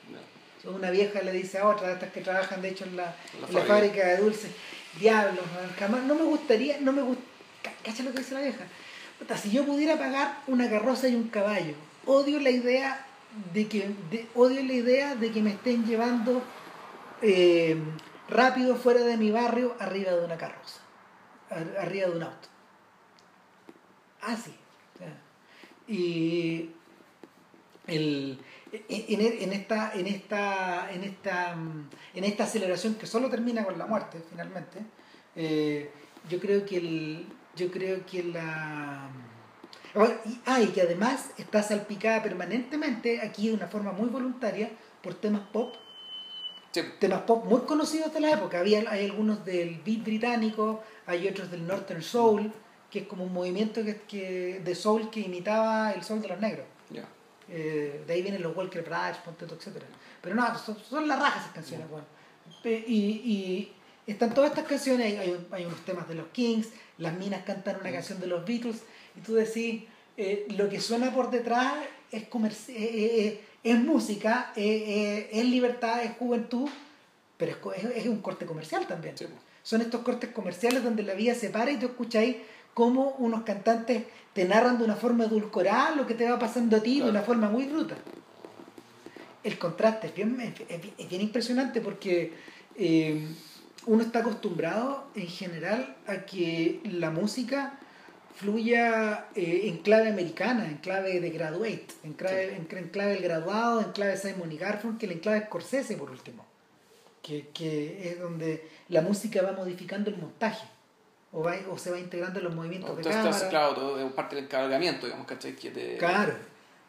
Una vieja le dice a otra de estas que trabajan de hecho en la, En la en la fábrica. de dulces, diablos, jamás, no me gustaría, no me gusta, cacha lo que dice la vieja, Puta, si yo pudiera pagar una carroza y un caballo, odio la idea de que, de- odio la idea de que me estén llevando eh, rápido fuera de mi barrio arriba de una carroza, ar- arriba de un auto. Así. y el, en, esta, en, esta, en, esta, en esta aceleración que solo termina con la muerte finalmente, eh, yo creo que el, yo creo que la ah, ah, y que además está salpicada permanentemente aquí de una forma muy voluntaria por temas pop Sí. temas pop muy conocidos de la época. Había, hay algunos del beat británico, hay otros del Northern Soul, que es como un movimiento que, que- de soul que imitaba el soul de los negros. Ya. Eh, de ahí vienen los Walker Bridge, Ponteto, etc. Pero no, son, son las rajas esas canciones. bueno. Pe- Y, y están todas estas canciones, hay, hay, hay unos temas de los Kings, las minas cantan una canción de los Beatles, y tú decís, eh, lo que suena por detrás es, comerci- eh, eh, eh, es música, eh, eh, es libertad, es juventud, pero es, es, es un corte comercial también. Sí. Son estos cortes comerciales donde la vida se para y tú escucháis cómo unos cantantes te narran de una forma edulcorada lo que te va pasando a ti de una forma muy bruta. El contraste es bien, es bien- es bien impresionante porque eh, uno está acostumbrado en general a que la música fluya eh, en clave americana, en clave de graduate, en clave, en, en clave del graduado, en clave Simon y Garfunkel, en clave Scorsese por último. que, que es donde la música va modificando el montaje o, va, o se va integrando en los movimientos de Entonces, cámara. claro, todo es parte del encargamiento, digamos, ¿cachai? Que te, Claro.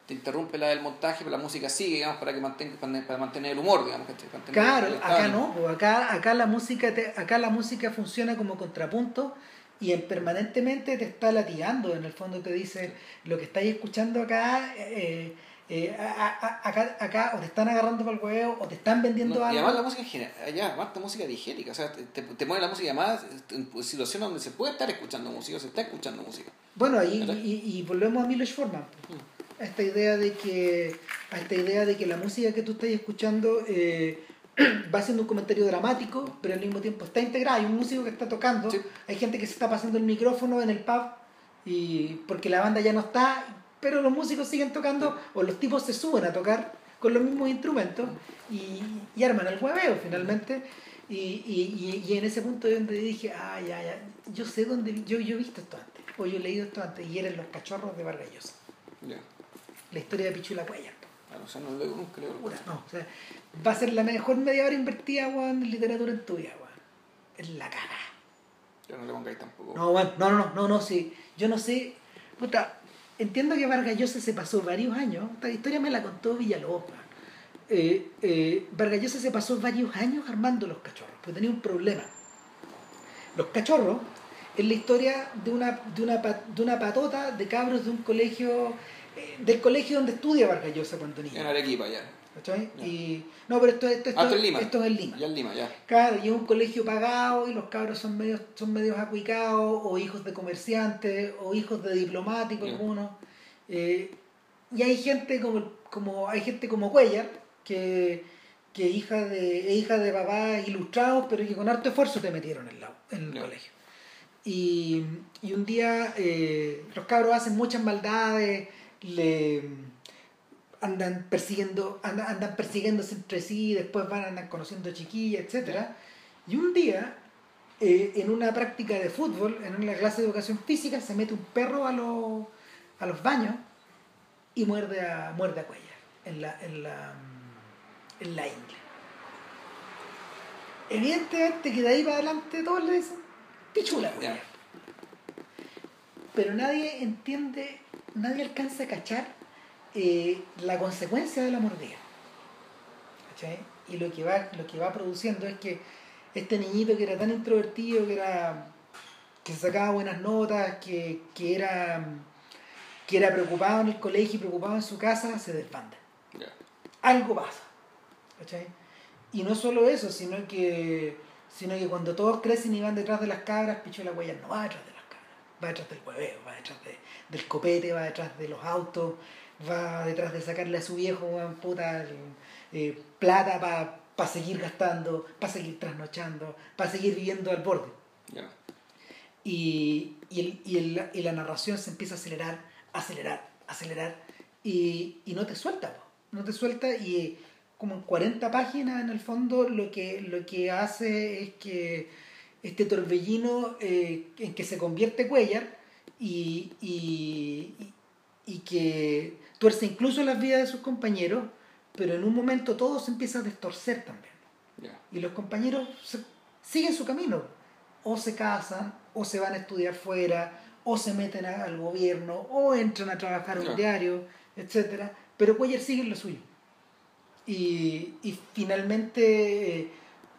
te interrumpe la del montaje, pero la música sigue, digamos, para, que mantenga, para mantener el humor, digamos, ¿cachai? Mantener Claro, el acá no, pues acá, acá la música te- acá la música funciona como contrapunto y en permanentemente te está latigando, en el fondo te dice lo que estáis escuchando acá, eh, eh, a- a- acá, acá o te están agarrando para el huevo o te están vendiendo No, y algo. además la música en general, allá, además la música digérica, o sea, te, te, pone la música además en situaciones donde se puede estar escuchando música, se está escuchando música. Bueno, ahí ¿Verdad? y, y volvemos a Milos Forman. A esta idea de que a esta idea de que la música que tú estás escuchando eh, va haciendo un comentario dramático, pero al mismo tiempo está integrada. Hay un músico que está tocando, Sí. hay gente que se está pasando el micrófono en el pub y porque la banda ya no está, pero los músicos siguen tocando o los tipos se suben a tocar con los mismos instrumentos y, y arman el hueveo finalmente. Y, y, y, en ese punto es donde dije, ah, ya, ya, yo sé dónde, yo, yo he visto esto antes, o yo he leído esto antes, y eran los cachorros de Vargas Llosa, la historia de Pichula Cuellar. Claro, o sea, no leo, nunca leo. Puta, no, o sea, va a ser la mejor media hora invertida, weón, en literatura en tu vida, weón. Es la cara. Ya no le pongáis tampoco. No, weón, no, no, no, no, sí. Yo no sé, puta, entiendo que Vargas Llosa se pasó varios años, esta historia me la contó Villalobos. Eh, eh, Vargas Llosa se pasó varios años armando los cachorros, pero tenía un problema. Los cachorros es la historia de una, de una, de una patota de cabros de un colegio, del colegio donde estudia Vargas Llosa cuando niño. En Arequipa, ya. ¿Cachai? Ya. Y, no, pero esto, esto, esto, Ah, esto es Lima. esto es en Lima. Ya en Lima, ya. Claro, y es un colegio pagado y los cabros son medios, son medios acuicados, o hijos de comerciantes, o hijos de diplomáticos Ya. algunos. Eh, y hay gente como, como hay gente como Cuellar, que, que hija de, es hija de papás ilustrados, pero que con harto esfuerzo te metieron en, la, en el colegio. Y, y un día eh, los cabros hacen muchas maldades, le andan persiguiendo, andan, andan persiguiéndose entre sí, después van andan conociendo chiquillas, etcétera Y un día, eh, en una práctica de fútbol, en una clase de educación física, se mete un perro a los, a los baños y muerde a, muerde a Cuellar en la, en la, en la ingle. Evidentemente que de ahí para adelante todos le dicen pichula, Cuellar. Pero nadie entiende, nadie alcanza a cachar eh, la consecuencia de la mordida. ¿Cachai? Y lo que, va, lo que va produciendo es que este niñito que era tan introvertido, que era que sacaba buenas notas, que, que era que era preocupado en el colegio y preocupado en su casa, se desbanda. Algo pasa. ¿Cachai? Y no solo eso, sino que sino que cuando todos crecen y van detrás de las cabras, Pichuela Cuellar no va detrás de las cabras, va detrás del hueveo, va detrás de- del copete, va detrás de los autos, va detrás de sacarle a su viejo, weón, puta, eh, plata para seguir gastando, para seguir trasnochando, para seguir viviendo al borde. Y, y, el- y el- y la narración se empieza a acelerar, acelerar, acelerar, y, y no te suelta, no te suelta, y eh, como en 40 páginas en el fondo lo que, lo que hace es que este torbellino eh, en que se convierte Cuellar y, y, y- que tuerce incluso las vidas de sus compañeros, pero en un momento todo se empieza a destorcer también y los compañeros se- siguen su camino. O se casan, o se van a estudiar fuera, o se meten a- al gobierno, o entran a trabajar a un diario, etc. Pero Cuellar sigue en lo suyo. Y, y finalmente eh,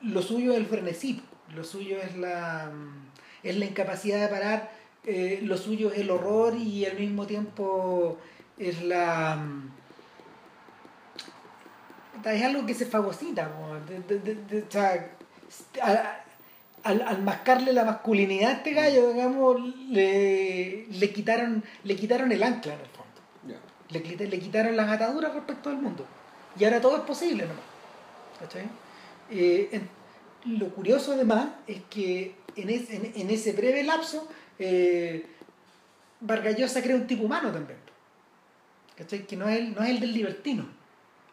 lo suyo es el frenesí, lo suyo es la, mm, es la incapacidad de parar, eh, lo suyo es el horror y al mismo tiempo es la... mm, es algo que se fagocita, po, de- de- de- de- o sea, a- al, al mascarle la masculinidad a este gallo, digamos, le, le quitaron, le quitaron el ancla en el fondo. Ya. Le, le quitaron las ataduras respecto al mundo. Y ahora todo es posible nomás. ¿Cachai? Eh, en- lo curioso además es que en, es- en- en ese breve lapso, eh, Vargas Llosa crea un tipo humano también. ¿Cachai? Que no es el, no es el del libertino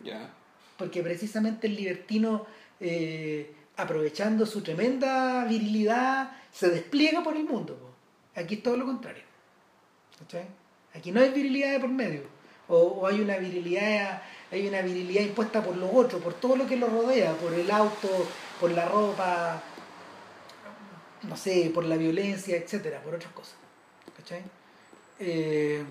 Ya. porque precisamente el libertino, eh, aprovechando su tremenda virilidad, se despliega por el mundo. po. Aquí es todo lo contrario. ¿Cachai? Aquí no hay virilidad de por medio. o, hay una virilidad hay una virilidad impuesta por los otros, por todo lo que lo rodea, por el auto, por la ropa, no sé, por la violencia, etcétera, por otras cosas. ¿Cachai? Eh,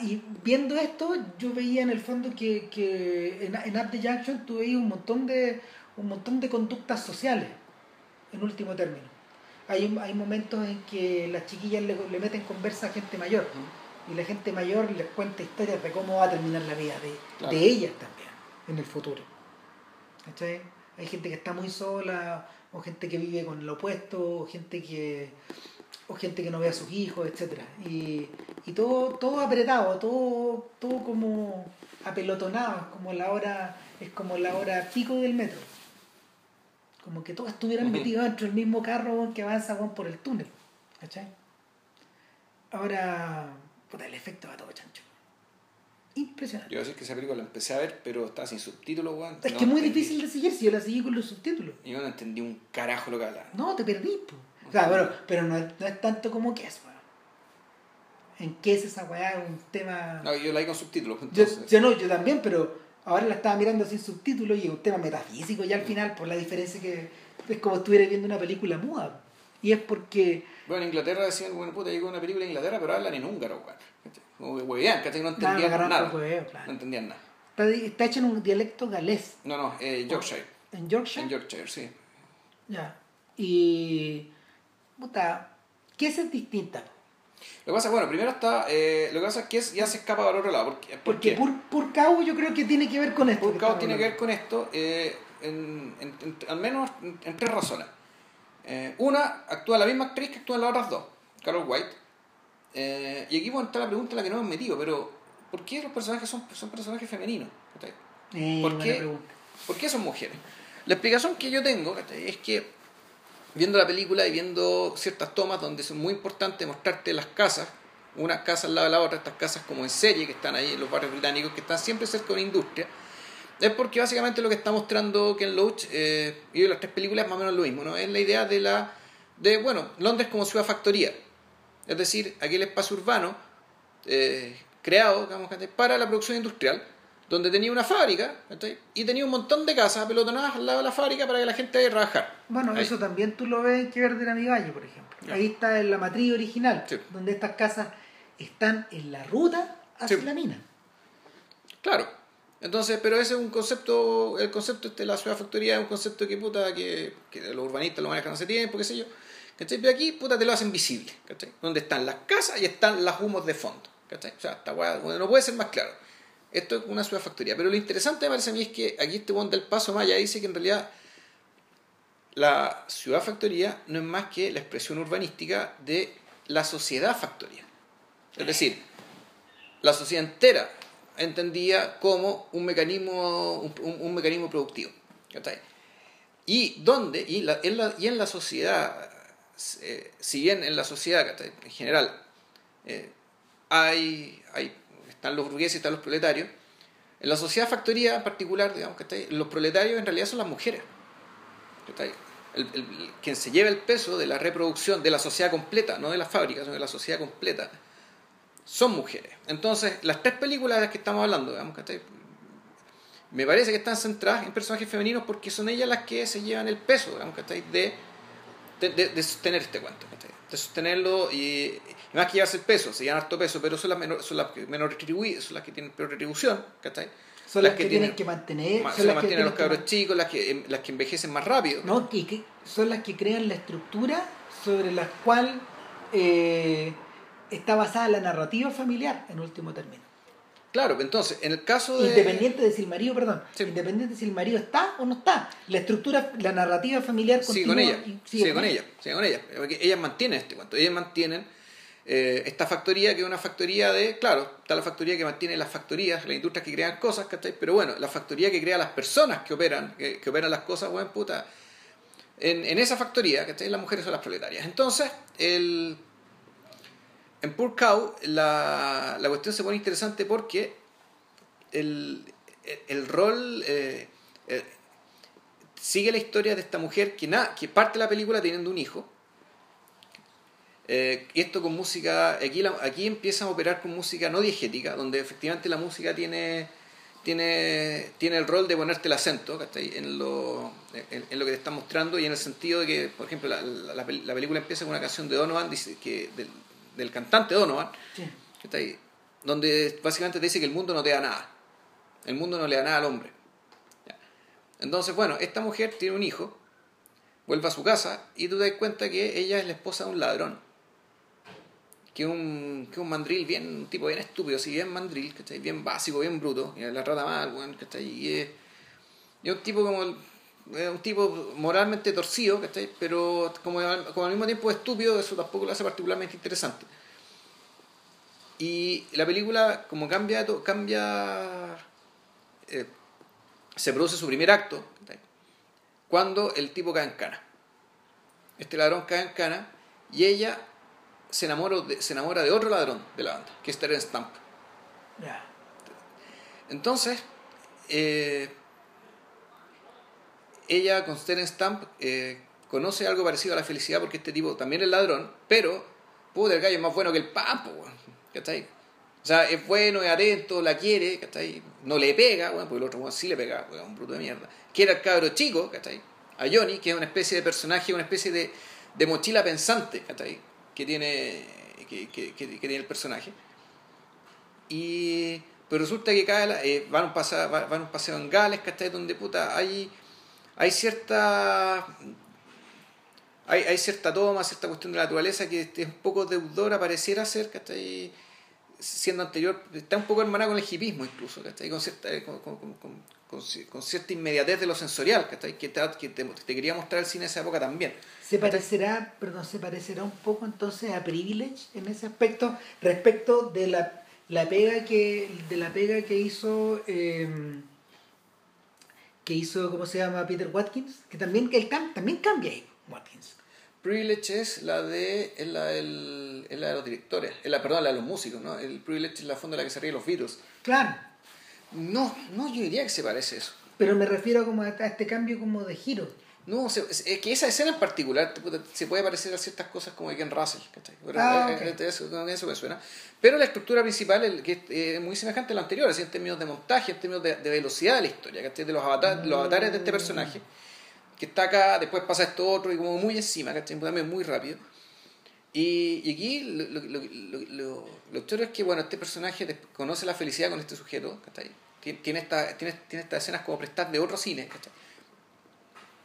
y viendo esto, yo veía en el fondo que, que en, en Up the Junction tú veías un montón de un montón de conductas sociales, en último término. Hay, hay momentos en que las chiquillas le, le meten conversa a gente mayor y la gente mayor les cuenta historias de cómo va a terminar la vida de, de ellas también en el futuro. ¿Cachai? Hay gente que está muy sola, o gente que vive con lo opuesto, o gente que o gente que no ve a sus hijos, etcétera y, y todo, todo apretado, todo, todo como apelotonado, como la hora, es como la hora pico del metro. Como que todos estuvieran metidos dentro del mismo carro que avanza por el túnel. ¿Cachai? Ahora, puta, el efecto va todo chancho. Impresionante. Yo sé que esa película la empecé a ver, pero estaba sin subtítulos, weón. Es que es muy difícil de seguir si yo la seguí con los subtítulos. Y yo no entendí un carajo lo que hablaba. No, te perdí, pues. O sea, pero, pero no, es, no es tanto como que es, weón. En qué es esa weá, un tema. No, yo la vi con subtítulos. Yo, yo, no, yo también, pero ahora la estaba mirando sin subtítulos y es un tema metafísico ya al final, por la diferencia que es como estuviera viendo una película muda. Y es porque. Bueno, en Inglaterra decían, bueno, puta, llegó una película en Inglaterra, pero hablan en húngaro, weón. Como que huevean, que no entendían nada. nada. claro. No entendían nada. Está, está, hecho en un dialecto galés. No, no, eh, Yorkshire. ¿En Yorkshire? En Yorkshire, sí. Ya. Y. Puta, ¿qué es distinta? Lo que pasa, bueno, primero está, eh, lo que pasa es que ya se escapa para otro lado. ¿Por qué? Porque por, cabo yo creo que tiene que ver con esto. Por tiene que ver con esto, eh, en, al menos en, tres razones. Eh, una, actúa la misma actriz que actúa en las otras dos, Carol White. Eh, y aquí está la pregunta en la que no hemos metido, pero ¿por qué los personajes son, son personajes femeninos? ¿Por, qué, ¿Por qué son mujeres? La explicación que yo tengo es que viendo la película y viendo ciertas tomas donde es muy importante mostrarte las casas, una casa al lado de la otra, estas casas como en serie que están ahí en los barrios británicos, que están siempre cerca de una industria, es porque básicamente lo que está mostrando Ken Loach eh, y las tres películas es más o menos lo mismo, ¿no? Es la idea de la de, bueno, Londres como ciudad factoría, es decir, aquel espacio urbano eh, creado digamos, para la producción industrial, donde tenía una fábrica y tenía un montón de casas apelotonadas al lado de la fábrica para que la gente vaya a trabajar. Bueno, eso también tú lo ves en Que Verde mi Valle, por ejemplo. Ahí está en la matriz original, donde estas casas están en la ruta hacia la mina. Claro. Entonces, pero ese es un concepto, el concepto este de la ciudad factoría es un concepto que puta, que, que los urbanistas lo manejan hace tiempo, qué sé yo. Pero aquí, puta, te lo hacen visible, ¿cachai? Donde están las casas y están las humos de fondo, ¿cachai? O sea, esta no puede ser más claro. Esto es una ciudad factoría. Pero lo interesante me parece a mí es que aquí este buen del Paso Maya dice que en realidad la ciudad factoría no es más que la expresión urbanística de la sociedad factoría. Es decir, la sociedad entera entendía como un mecanismo, un, mecanismo productivo. Y donde, y, en la, y en la sociedad, eh, si bien en la sociedad en general eh, hay, hay están los burgueses y están los proletarios. En la sociedad factoría en particular, digamos los proletarios en realidad son las mujeres. El, quien se lleva el peso de la reproducción de la sociedad completa, no de las fábricas, sino de la sociedad completa, son mujeres. Entonces, las tres películas de las que estamos hablando, digamos, me parece que están centradas en personajes femeninos porque son ellas las que se llevan el peso, digamos, de, de, de, sostener este cuento, de sostenerlo y, más que llevarse el peso, se llevan harto peso, pero son las, menor, son las que menos retribuidas, son las que tienen peor retribución, ¿cachai? Son las, que, tienen, que mantener, son, las que mantienen los cabros chicos, las que, em, las que envejecen más rápido. No, y que son las que crean la estructura sobre la cual eh, está basada la narrativa familiar, en último término. Claro, entonces, en el caso de... Independiente de si el marido, perdón, independiente de si el marido está o no está, la estructura, la narrativa familiar sigue con ella, sigue, con, ella, sigue con ella, porque ellas mantienen este cuento, ellas mantienen eh, esta factoría que es una factoría de, claro, está la factoría que mantiene las factorías, las industrias que crean cosas, ¿cachai? Pero bueno, la factoría que crea las personas que operan, que, operan las cosas, buen puta, en, en esa factoría, ¿cachai? Las mujeres son las proletarias. Entonces, el en Poor Cow la, la, cuestión se pone interesante porque el, el, rol eh, sigue la historia de esta mujer que, na, que parte de la película teniendo un hijo. Eh, esto con música, aquí, la- aquí empiezan a operar con música no diegética, donde efectivamente la música tiene, tiene, tiene el rol de ponerte el acento en, lo, en, en lo que te está mostrando y en el sentido de que, por ejemplo, la, la, la pel- la película empieza con una canción de Donovan, que, del, del cantante Donovan, Sí. ¿cachai? donde básicamente te dice que el mundo no te da nada. El mundo no le da nada al hombre. Entonces, bueno, esta mujer tiene un hijo, vuelve a su casa y tú te das cuenta que ella es la esposa de un ladrón. Que un, que un mandril bien, un tipo bien estúpido, así bien mandril, ¿cachai? Bien básico, bien bruto, y la trata mal, weón, ¿cachai? Y es, y un tipo como el- es un tipo moralmente torcido, ¿cachai? Pero como, al- como al mismo tiempo estúpido, eso tampoco lo hace particularmente interesante. Y la película, como cambia, cambia eh, se produce su primer acto ¿cachai? cuando el tipo cae en cana. Este ladrón cae en cana y ella se enamora de, se enamora de otro ladrón de la banda, que es Terence Stamp. Entonces, eh, ella con Terence Stamp eh, conoce algo parecido a la felicidad porque este tipo también es ladrón, pero puta, el gallo es más bueno que el weón, ¿cachai? O sea, es bueno, es atento, la quiere, ¿cachai? No le pega, weón, porque el otro weón sí le pega, weón, un bruto de mierda. Quiere al cabro chico, ¿cachai? A Johnny, que es una especie de personaje, una especie de, de mochila pensante, ¿cachai? Que tiene, que, que- que- tiene el personaje. Y, pero resulta que cae la- eh, van, a un paseo, van un paseo en Gales, ¿cachai? Donde puta hay, hay cierta hay, hay cierta toma, cierta cuestión de la naturaleza que es un poco deudora, pareciera ser, ¿cachai? Siendo anterior, está un poco hermanada con el hipismo incluso, ¿cachai? Con cierta, eh, con, con- con- con- con ci- con cierta inmediatez de lo sensorial, ¿cachai? Que, te, que te, te quería mostrar el cine de esa época también. Se parecerá, perdón, se parecerá un poco entonces a Privilege en ese aspecto respecto de la, la pega que de la pega que hizo eh, que hizo cómo se llama Peter Watkins que también que él cam- también cambia ahí Watkins Privilege es la de, es la, del- es la de los directores, es la, perdón, la de los músicos, ¿no? El Privilege es la fondo de la que se ríen los Beatles. claro No, no, yo diría que se parece a eso. pero me refiero como a a este cambio como de giro No, es que esa escena en particular se puede parecer a ciertas cosas como de Ken Russell, ¿cachai? Pero, Ah, eh, ok. eh, eso, eso me suena. Pero la estructura principal el, que es eh, muy semejante a la anterior, así en términos de montaje, en términos de, de velocidad de la historia, ¿cachai? De los, avatar- los avatares de este personaje, que está acá, después pasa esto otro y como muy encima, ¿cachai? También muy rápido. Y, y aquí lo, lo, lo, lo, lo- es que, bueno, este personaje conoce la felicidad con este sujeto, ¿cachai? Tiene, esta, tiene, tiene estas escenas como prestar de otro cine, ¿cachai?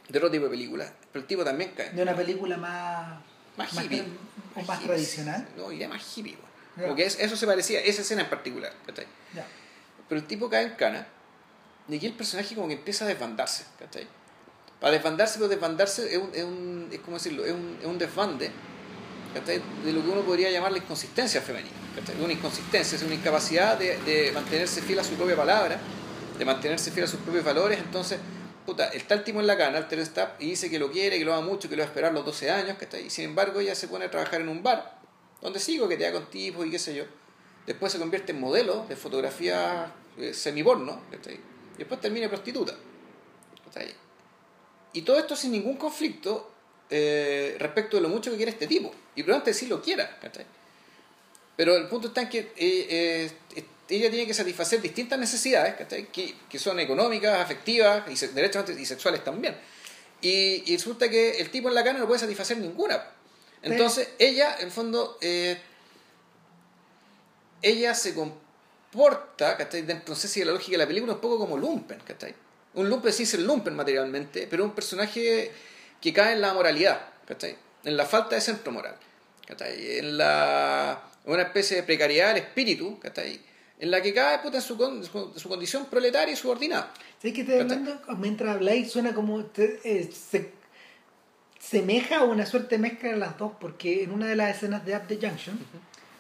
De otro tipo de película. Pero el tipo también cae. de una película más Más hippie. más hippie, tradicional No, y más hippie. Porque es- eso se parecía, esa escena en particular, ¿cachai? Ya. Pero el tipo cae en cana y aquí el personaje como que empieza a desbandarse, ¿cachai? Para desbandarse, pero desbandarse es un, es un es como decirlo, es un, es un desbande, ¿cachai? De lo que uno podría llamar la inconsistencia femenina, ¿cachai? Una inconsistencia, es una incapacidad de, de mantenerse fiel a su propia palabra, de mantenerse fiel a sus propios valores, entonces, puta, está el tipo en la cana, el Stamp, y dice que lo quiere, que lo ama mucho, que lo va a esperar los 12 años, ¿cachai? Y sin embargo ella se pone a trabajar en un bar, donde sigo, que te da con tipos y qué sé yo. Después se convierte en modelo de fotografía eh, semiporno, ¿cachai? Y después termina prostituta. ¿cachai? Y todo esto sin ningún conflicto eh, respecto de lo mucho que quiere este tipo. Y probablemente sí lo quiera. Pero el punto está en que eh, eh, ella tiene que satisfacer distintas necesidades. Que, que son económicas, afectivas y se- derechamente y sexuales también. Y, y resulta que el tipo en la cana no puede satisfacer ninguna. Entonces, ella, en el fondo, eh, ella se comporta, ¿cachai? Dentro, no sé si de la lógica de la película, un poco como Lumpen, ¿cachai? Un Lumpen sí es el Lumpen materialmente, pero un personaje que cae en la moralidad, ¿cachai? En la falta de centro moral, ¿cachai? En la una especie de precariedad del espíritu, ¿cachai? En la que cae puta, en su, con- su, su condición proletaria y subordinada. ¿Sabes que estoy hablando? Mientras habláis suena como... te- eh, se semeja o una suerte de mezcla de las dos, porque en una de las escenas de Up the Junction,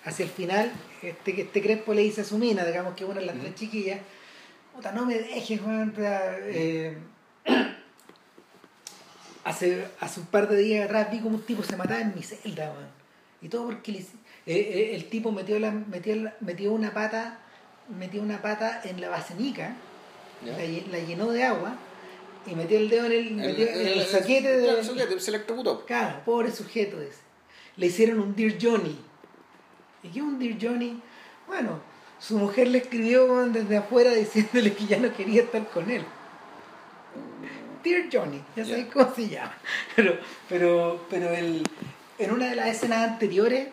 hacia el final, este, este Crespo le dice a su mina, digamos que es una de las tres chiquillas, puta, no me dejes, Juan, eh, hace, hace un par de días atrás vi como un tipo se mataba en mi celda, weón. Y todo porque le hice- eh, eh, el tipo metió, la, metió, metió una pata metió una pata en la basenica, la, lle- la llenó de agua y metió el dedo en el, metió el, el- saquete de... claro, el saquete, se electrocutó. Claro, pobre sujeto ese. le hicieron un Dear Johnny. ¿Y qué es un Dear Johnny? Bueno, su mujer le escribió desde afuera diciéndole que ya no quería estar con él. Dear Johnny, ya sabes cómo se llama. Pero, pero, pero el, en una de las escenas anteriores,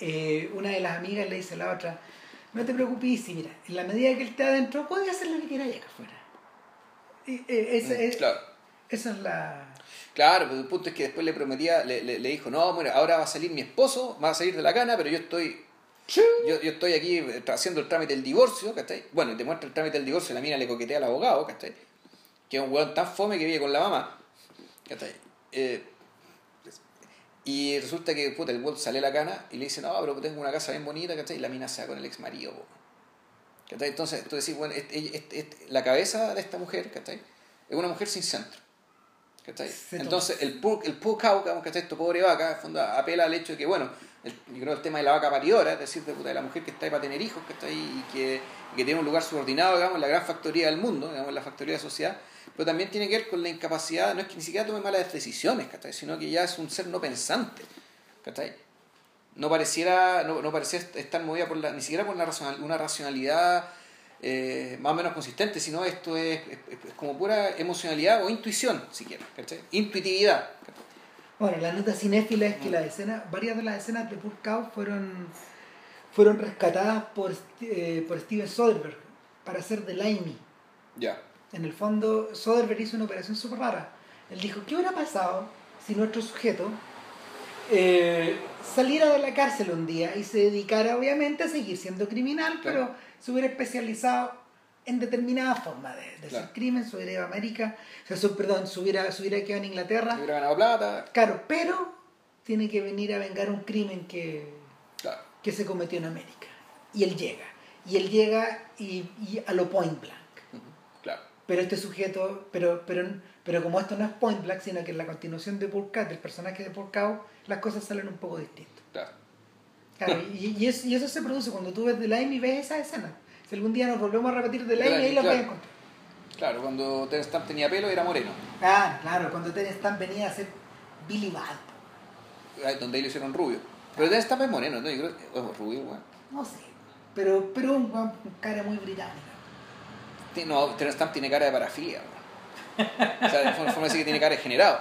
eh, una de las amigas le dice a la otra, no te preocupes, mira, en la medida que él esté adentro, puede hacer lo que quiera allá acá afuera. Y, eh, esa, Mm, es, claro. esa es la... Claro, pero el punto es que después le prometía, le, le, le dijo, no, mira, ahora va a salir mi esposo, va a salir de la cana, pero yo estoy yo, yo estoy aquí eh, haciendo el trámite del divorcio, ¿cachai? Bueno, y te muestra el trámite del divorcio y la mina le coquetea al abogado, ¿cachai? Que es un weón tan fome que vive con la mamá, ¿cachai? Eh, y resulta que, puta, el weón sale a la cana y le dice, no, pero tengo una casa bien bonita, ¿cachai? Y la mina se va con el ex marido. ¿cachai? Entonces, tú decís, bueno, este- este- este- la cabeza de esta mujer, ¿cachai? Es una mujer sin centro. ¿cachai? Entonces, el pu, el pu cauca, ¿cachai? Esto pobre vaca, en fondo apela al hecho de que, bueno, el, yo creo el tema de la vaca paridora, es decir, de, puta, de la mujer que está ahí para tener hijos, que está ahí y que, y que tiene un lugar subordinado, digamos, en la gran factoría del mundo, digamos, en la factoría de la sociedad, pero también tiene que ver con la incapacidad, no es que ni siquiera tome malas decisiones, ¿cachai? Sino que ya es un ser no pensante, ¿cachai? No pareciera, no, no parecía estar movida por la, ni siquiera por una, racional- una racionalidad eh, más o menos consistente, sino esto es, es- es como pura emocionalidad o intuición, siquiera, ¿cachai? Intuitividad. ¿cachai? Bueno, la nota cinéfila es que las escenas, varias de las escenas de Purkau fueron, fueron rescatadas por, eh, por Steven Soderbergh para hacer de Limey. Ya. En el fondo, Soderbergh hizo una operación súper rara. Él dijo, ¿qué hubiera pasado si nuestro sujeto eh, saliera de la cárcel un día y se dedicara obviamente a seguir siendo criminal, Claro. pero se hubiera especializado en determinada forma de, de Claro. hacer crimen, se hubiera ido a América, o sea, su- perdón, se hubiera, se hubiera quedado en Inglaterra. Si hubiera ganado plata, Claro, pero tiene que venir a vengar un crimen que, claro. que se cometió en América. Y él llega. Y él llega y, y a lo point blank. Pero este sujeto, pero, pero, pero como esto no es point blank, sino que en la continuación de Purcat, del personaje de Purcao, las cosas salen un poco distintas. Claro. Claro, y, y, es- y eso se produce cuando tú ves The Line y ves esa escena. Si algún día nos volvemos a repetir The Line, ahí lo claro. vas a encontrar. Claro, cuando Terence Stamp tenía pelo era moreno. Ah, claro, cuando Terence Stamp venía a ser Billy Bad. Ahí Donde ahí lo hicieron rubio. Pero Terence Stamp es moreno, ¿no? Yo creo que es rubio, weón. No sé. Pero, pero un, un cara muy británica. No, Terence Stamp tiene cara de parafilia, weón. O sea, de forma forma de decir que tiene cara de generado.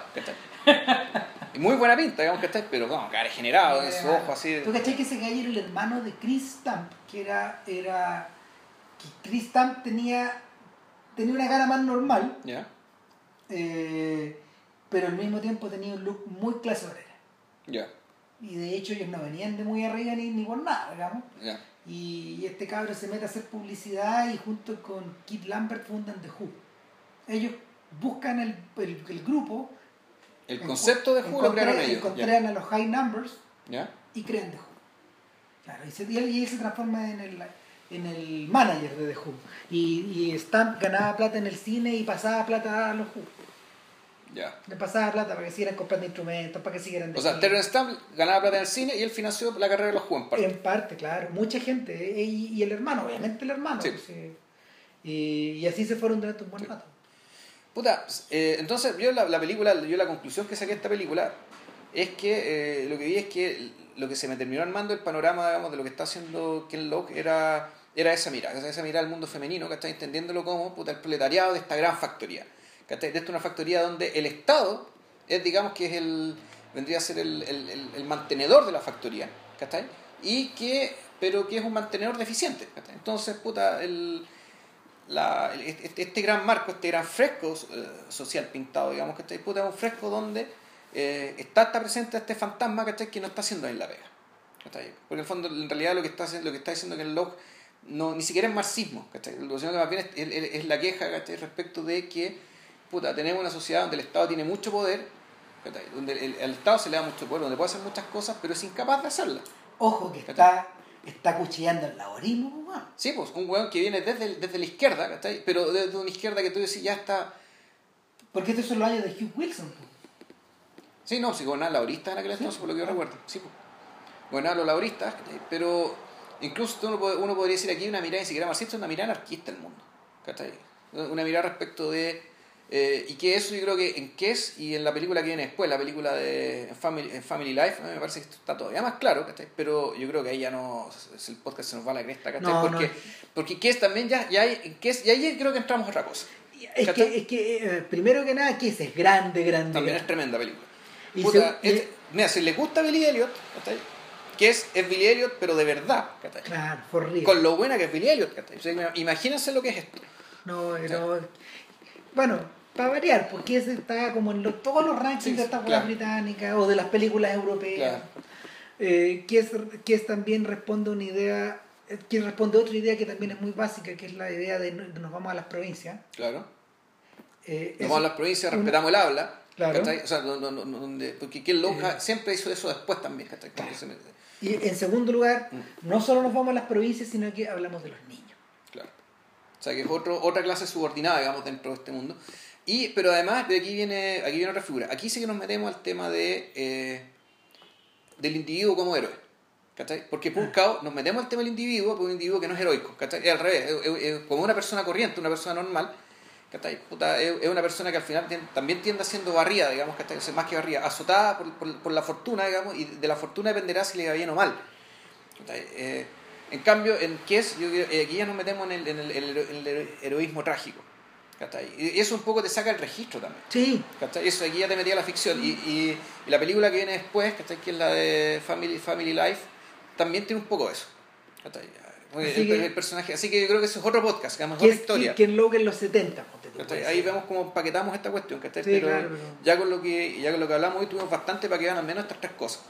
Y muy buena pinta, digamos que está, pero no, cara de generado, en su ojo así. ¿Tú cachai que ese gallo era el hermano de Chris Stamp? Que era. era que Chris Stamp tenía, tenía una cara más normal, ¿Ya? eh, pero al mismo tiempo tenía un look muy clase obrera. Ya, Y de hecho ellos no venían de muy arriba ni, ni por nada, digamos. ya. Y, y este cabro se mete a hacer publicidad y junto con Kit Lambert fundan The Who. Ellos buscan el, el, el grupo. El concepto de Who lo crearon ellos. Encontraron a los High Numbers y crean The Who. Claro, y, se, y él se transforma en el, en el manager de The Who. Y, y Stamp ganaba plata en el cine y pasaba plata a los Who. Ya. Le pasaba plata para que siguieran comprando instrumentos, para que siguieran... O sea, Terence Stamp ganaba plata en el cine y él financió la carrera de los Who en parte. En parte, claro. Mucha gente. eh, Y, y el hermano, obviamente el hermano. Sí. pues, eh, y, y así se fueron durante un buen Sí. rato. Puta, eh, entonces yo la, la película, yo la conclusión que saqué de esta película es que eh, lo que vi es que lo que se me terminó armando el panorama, digamos, de lo que está haciendo Ken Loach era, era esa mirada, esa mirada al mundo femenino, que está entendiéndolo como puta, el proletariado de esta gran factoría. ¿Cachai? De esta una factoría donde el Estado es, digamos, que es el, vendría a ser el, el- el- mantenedor de la factoría, ¿cachai? Y que, pero que es un mantenedor deficiente, ¿cachai? Entonces, puta, el, la, este, este gran marco, este gran fresco eh, social pintado, digamos, está puta, es un fresco donde eh, está, está presente este fantasma ¿cachai? que no está haciendo bien la pega. ¿cachai? Porque en el fondo, en realidad, lo que está, lo que está diciendo que el log no, ni siquiera es marxismo, ¿cachai? Lo que más bien es, es- es la queja ¿cachai? respecto de que puta, tenemos una sociedad donde el Estado tiene mucho poder, donde el, el Estado se le da mucho poder, donde puede hacer muchas cosas, pero es incapaz de hacerlas. Ojo que está, está cuchillando el laborismo, weón. Sí, pues un weón que viene desde, el- desde la izquierda, ¿cachai? Pero desde una izquierda que tú decís ya está. Porque estos son los años de Hugh Wilson. pues. Sí, no, si gobernaban lauristas en aquel entonces, por lo que yo recuerdo. Sí, pues. Gobernaban los ¿cachai? Pero incluso uno, uno podría decir aquí una mirada ni siquiera marxista, una mirada anarquista del mundo, ¿cachai? Una mirada respecto de Eh, y que eso yo creo que en Kes y en la película que viene después, la película de Family, Family Life, me parece que está todavía más claro, ¿cachai? Pero yo creo que ahí ya no, el podcast se nos va a la cresta, ¿cachai? No, porque, no. porque Kes también ya, ya hay, en Kes, y ahí creo que entramos a otra cosa. Es ¿Cachai? que, es que eh, primero que nada, que ese es grande, grande. También es tremenda película. Y Puta, se- mira, si les gusta Billy Elliot, ¿cachai? Que es, es Billy Elliot, pero de verdad, ¿cachai? Claro, for real. Con lo buena que es Billy Elliot, ¿cachai? O sea, imagínense lo que es esto. No, no. Bueno, para variar, porque ese está como en los- todos los rankings Sí, de estas claro. británicas o de las películas europeas. Claro. Eh, que, es, que es también responde una idea, eh, que responde a otra idea que también es muy básica, que es la idea de, no- de nos vamos a las provincias. Claro. Eh, Nos vamos a las provincias, una- respetamos el habla. Claro. O sea, no, no, donde, porque Ken Loach Eh. siempre hizo eso después también, Y en segundo lugar, Mm. no solo nos vamos a las provincias, sino que hablamos de los niños. Claro. O sea, que es otro, otra clase subordinada, digamos, dentro de este mundo. Y, pero además, de aquí viene, aquí viene otra figura. Aquí sí que nos metemos al tema de, eh, del individuo como héroe. ¿Cachai? Porque por un cabo nos metemos al tema del individuo, por un individuo que no es heroico. ¿Cachai? Es al revés, es, es- es como una persona corriente, una persona normal. ¿cachai? Puta, es, es una persona que al final también tiende siendo barrida, digamos, ¿cachai? O sea, más que barrida, azotada por, por- por la fortuna, digamos, y de la fortuna dependerá si le va bien o mal. Eh, en cambio, en Kies, yo eh, aquí ya nos metemos en el, en el- en el hero- en el heroísmo trágico. ¿Cachai? Y eso un poco te saca el registro también. Sí, ¿cachai? Eso aquí ya te metía la ficción. Y, y- y la película que viene después, ¿cachai? que es la de Family, Family Life, también tiene un poco eso. ¿cachai? Así el, que- el personaje, así que yo creo que eso es otro podcast, que otra es historia. Ken Loach en los 70. ponte tú, ¿cachai? puede Ahí vemos cómo empaquetamos esta cuestión, ¿cachai? Sí, pero, claro, pero- ya con lo que ya con lo que hablamos hoy tuvimos bastante para que vean al menos estas tres cosas.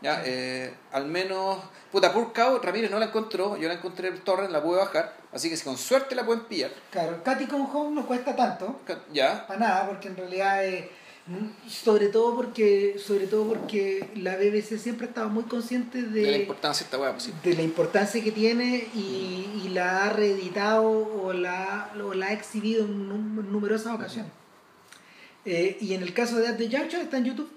Ya, eh, al menos, puta, por cabo, Ramírez no la encontró, yo la encontré en el torrent, la pude bajar, así que si con suerte la pueden pillar. Claro, Katy Come Home no cuesta tanto. Ya, para nada porque en realidad eh, mm, sobre todo porque sobre todo porque la BBC siempre ha estado muy consciente de, de la importancia de esta weá, pues sí. de la importancia que tiene y, y la ha reeditado o la, o la ha exhibido en numerosas ocasiones Eh, y en el caso de At the Junction está en YouTube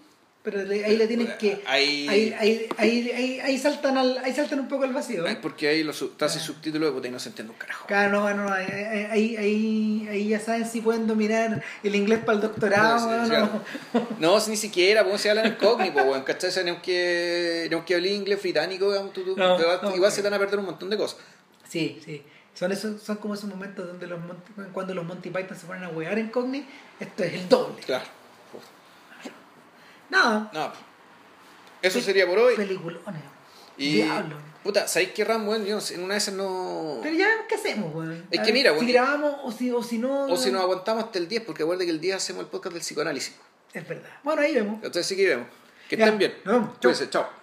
pero le- ahí le tienen que Ahí- ahí, ahí, ahí, ahí, ahí saltan al, ahí saltan un poco al vacío porque ahí los está sin subtítulos de puta y no se entiende un carajo. Claro, no, no, no, ahí, ahí, ahí, ya saben si pueden dominar el inglés para el doctorado Sí, o sí, no. No, si ni siquiera, pues se habla en incógnito, weón, ¿cachai? O sea, aunque, ni aunque hable inglés británico, digamos, tú- tú- No, te vas- no, igual se te van a perder un montón de cosas. Sí, sí. Son, esos, son como esos momentos donde los cuando los Monty Python se ponen a wear en Cogni, esto es el doble. Claro. No, No, eso sería por hoy. peliculones. Y, Diablo. puta, ¿sabéis qué Ram, weón? Yo no sé, en una de esas no... Pero ya, ¿qué hacemos, weón? Es A que ver, mira, Si weón, grabamos o si, o si no. O si nos aguantamos hasta el 10, porque acuérdate que el 10 hacemos el podcast del psicoanálisis. Es verdad. Bueno, ahí vemos. Entonces sí que vemos. Que Ya, estén bien. nos vemos. Chau. Cuídense, chao.